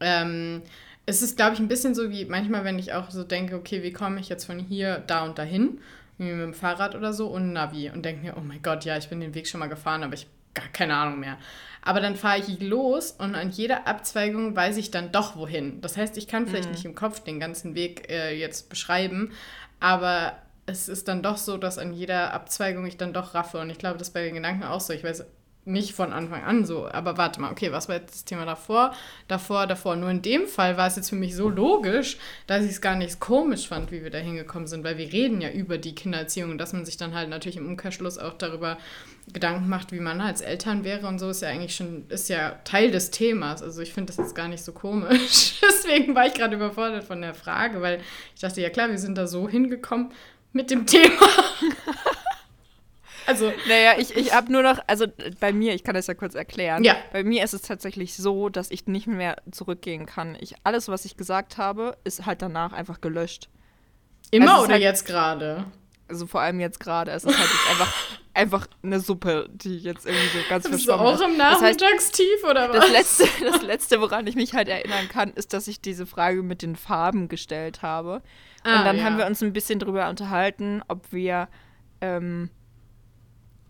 Ähm, es ist, glaube ich, ein bisschen so wie manchmal, wenn ich auch so denke, okay, wie komme ich jetzt von hier, da und dahin, wie mit dem Fahrrad oder so und Navi und denke mir, oh mein Gott, ja, ich bin den Weg schon mal gefahren, aber ich gar keine Ahnung mehr. Aber dann fahre ich los und an jeder Abzweigung weiß ich dann doch wohin. Das heißt, ich kann vielleicht nicht im Kopf den ganzen Weg äh, jetzt beschreiben, aber es ist dann doch so, dass an jeder Abzweigung ich dann doch raffe. Und ich glaube, das ist bei den Gedanken auch so. Ich weiß nicht von Anfang an so, aber warte mal, okay, was war jetzt das Thema davor? Davor, davor. Nur in dem Fall war es jetzt für mich so logisch, dass ich es gar nicht komisch fand, wie wir da hingekommen sind, weil wir reden ja über die Kindererziehung und dass man sich dann halt natürlich im Umkehrschluss auch darüber Gedanken macht, wie man als Eltern wäre und so ist ja eigentlich schon, ist ja Teil des Themas. Also ich finde das jetzt gar nicht so komisch. Deswegen war ich gerade überfordert von der Frage, weil ich dachte, ja klar, wir sind da so hingekommen mit dem Thema. also, Naja, ich, ich habe nur noch, also bei mir, ich kann das ja kurz erklären. Ja. Bei mir ist es tatsächlich so, dass ich nicht mehr zurückgehen kann. Ich, alles, was ich gesagt habe, ist halt danach einfach gelöscht. immer ist oder halt- jetzt gerade? Also vor allem jetzt gerade. Es ist halt jetzt einfach, einfach eine Suppe, die jetzt irgendwie so ganz Bist du verschwommen auch ist. im Das heißt, Nachmittagstief oder was? das letzte, das letzte, woran ich mich halt erinnern kann, ist, dass ich diese Frage mit den Farben gestellt habe. Ah, und dann ja. haben wir uns ein bisschen drüber unterhalten, ob wir ähm,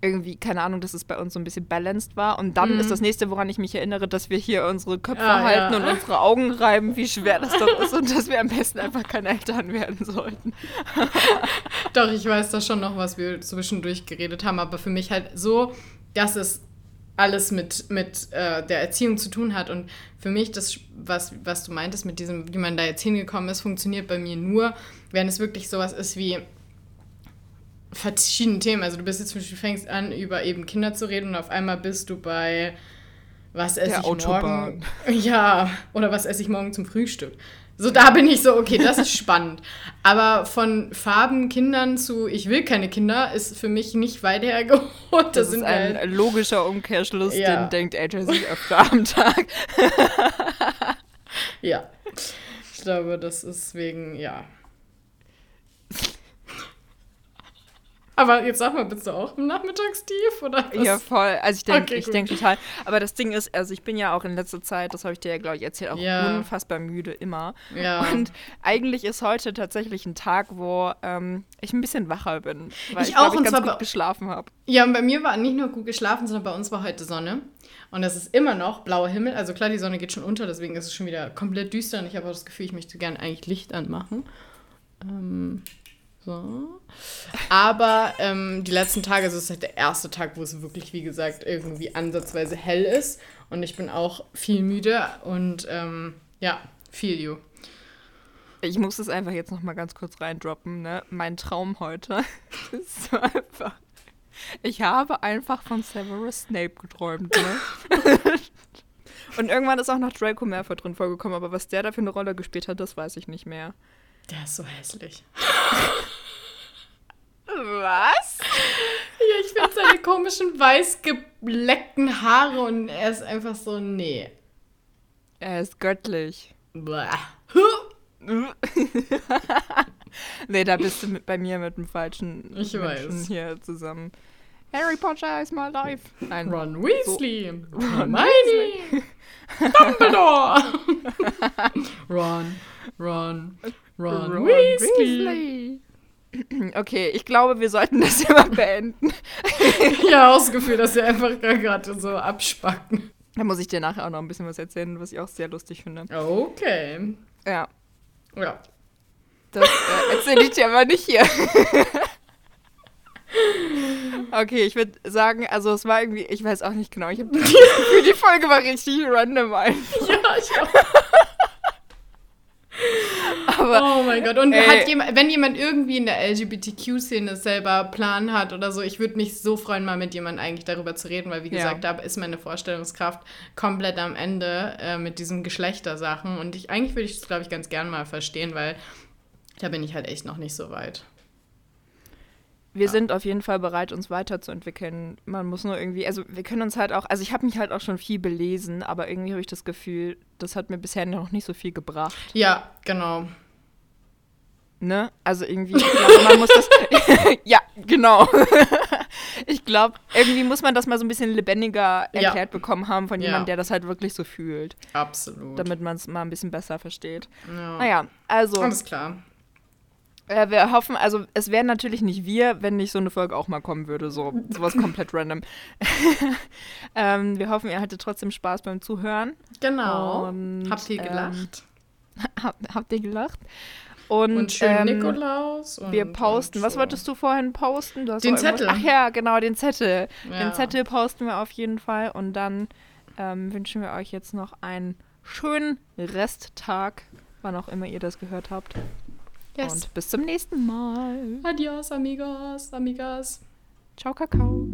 irgendwie, keine Ahnung, dass es bei uns so ein bisschen balanced war. Und dann Mhm. ist das nächste, woran ich mich erinnere, dass wir hier unsere Köpfe Ah, halten ja. und unsere Augen reiben, wie schwer das doch ist und dass wir am besten einfach keine Eltern werden sollten. Doch, ich weiß da schon noch, was wir zwischendurch geredet haben, aber für mich halt so, dass es alles mit, mit äh, der Erziehung zu tun hat. Und für mich, das, was, was du meintest mit diesem, wie man da jetzt hingekommen ist, funktioniert bei mir nur, wenn es wirklich sowas ist wie verschiedene Themen. Also du bist jetzt zum Beispiel, fängst an, über eben Kinder zu reden und auf einmal bist du bei was esse Der ich Autobahn. morgen? Ja, oder was esse ich morgen zum Frühstück? So, da bin ich so, okay, das ist spannend. Aber von Farben Kindern zu ich will keine Kinder ist für mich nicht weit hergeholt. Das, Das, ist ein halt, logischer Umkehrschluss, Ja. den denkt AJ sich öfter am Tag. ja. Ich glaube, das ist wegen, ja. Aber jetzt sag mal, bist du auch im Nachmittagstief? Oder was? Ja, voll. Also ich denke Okay, ich gut. denk total. Aber das Ding ist, also ich bin ja auch in letzter Zeit, das habe ich dir ja, glaube ich, erzählt, auch Ja. unfassbar müde immer. Ja. Und eigentlich ist heute tatsächlich ein Tag, wo ähm, ich ein bisschen wacher bin. Weil Ich ich, glaub, auch, ich und ganz zwar gut geschlafen habe. Ja, und bei mir war nicht nur gut geschlafen, sondern bei uns war heute Sonne. Und es ist immer noch blauer Himmel. Also klar, die Sonne geht schon unter, deswegen ist es schon wieder komplett düster. Und ich habe auch das Gefühl, ich möchte gerne eigentlich Licht anmachen. Ähm, so. Aber ähm, die letzten Tage, also es ist halt der erste Tag, wo es wirklich, wie gesagt, irgendwie ansatzweise hell ist. Und ich bin auch viel müde und ähm, ja, feel you. Ich muss es einfach jetzt noch mal ganz kurz reindroppen. Ne? Mein Traum heute ist so einfach. Ich habe einfach von Severus Snape geträumt. Ne? Und irgendwann ist auch noch Draco Malfoy drin vorgekommen, aber was der da für eine Rolle gespielt hat, das weiß ich nicht mehr. Der ist so hässlich. Was? Ja, ich finde seine komischen weiß gebleckten Haare und er ist einfach so, nee. Er ist göttlich. Nee, da bist du mit, bei mir mit dem falschen Ich Menschen weiß. hier zusammen. Harry Potter is my life. Nein, Ron Weasley. Ron Hermione. Dumbledore. Ron. Ron. Ron, Ron Weasley. Weasley. Okay, ich glaube, wir sollten das immer beenden. Ja, auch das Gefühl, dass wir einfach gerade so abspacken. Da muss ich dir nachher auch noch ein bisschen was erzählen, was ich auch sehr lustig finde. Okay. Ja, Ja. das äh, erzähle ich dir aber nicht hier. Okay, ich würde sagen, also es war irgendwie, ich weiß auch nicht genau, ich habe die Folge war richtig random einfach. Ja, ich auch. Aber Oh mein Gott. Und jemand, wenn jemand irgendwie in der LGBTQ-Szene selber Plan hat oder so, ich würde mich so freuen, mal mit jemandem eigentlich darüber zu reden, weil wie Ja. gesagt, da ist meine Vorstellungskraft komplett am Ende äh, mit diesen Geschlechtersachen. Und ich eigentlich würde ich das, glaube ich, ganz gern mal verstehen, weil da bin ich halt echt noch nicht so weit. wir sind auf jeden Fall bereit, uns weiterzuentwickeln. Man muss nur irgendwie, also wir können uns halt auch, also ich habe mich halt auch schon viel belesen, aber irgendwie habe ich das Gefühl, das hat mir bisher noch nicht so viel gebracht. Ja, genau. Ne? Also irgendwie, ich glaube, man muss das. ja, genau. ich glaube, irgendwie muss man das mal so ein bisschen lebendiger Ja. erklärt bekommen haben von Ja. jemandem, der das halt wirklich so fühlt, Absolut. damit man es mal ein bisschen besser versteht. ja. Naja, also, Alles klar. äh, wir hoffen, also es wären natürlich nicht wir, wenn nicht so eine Folge auch mal kommen würde, so sowas komplett random. ähm, wir hoffen, ihr hattet trotzdem Spaß beim Zuhören. Genau. Und, Habt ihr ähm, gelacht? Habt, habt ihr gelacht? Und, und schönen ähm, Nikolaus. Und, Wir posten. und Was so. wolltest du vorhin posten? Du Den Zettel. Ach ja, genau, den Zettel. Ja. Den Zettel posten wir auf jeden Fall. Und dann ähm, wünschen wir euch jetzt noch einen schönen Resttag, wann auch immer ihr das gehört habt. Yes. Und bis zum nächsten Mal. Adios, amigos, amigas. Ciao, Kakao.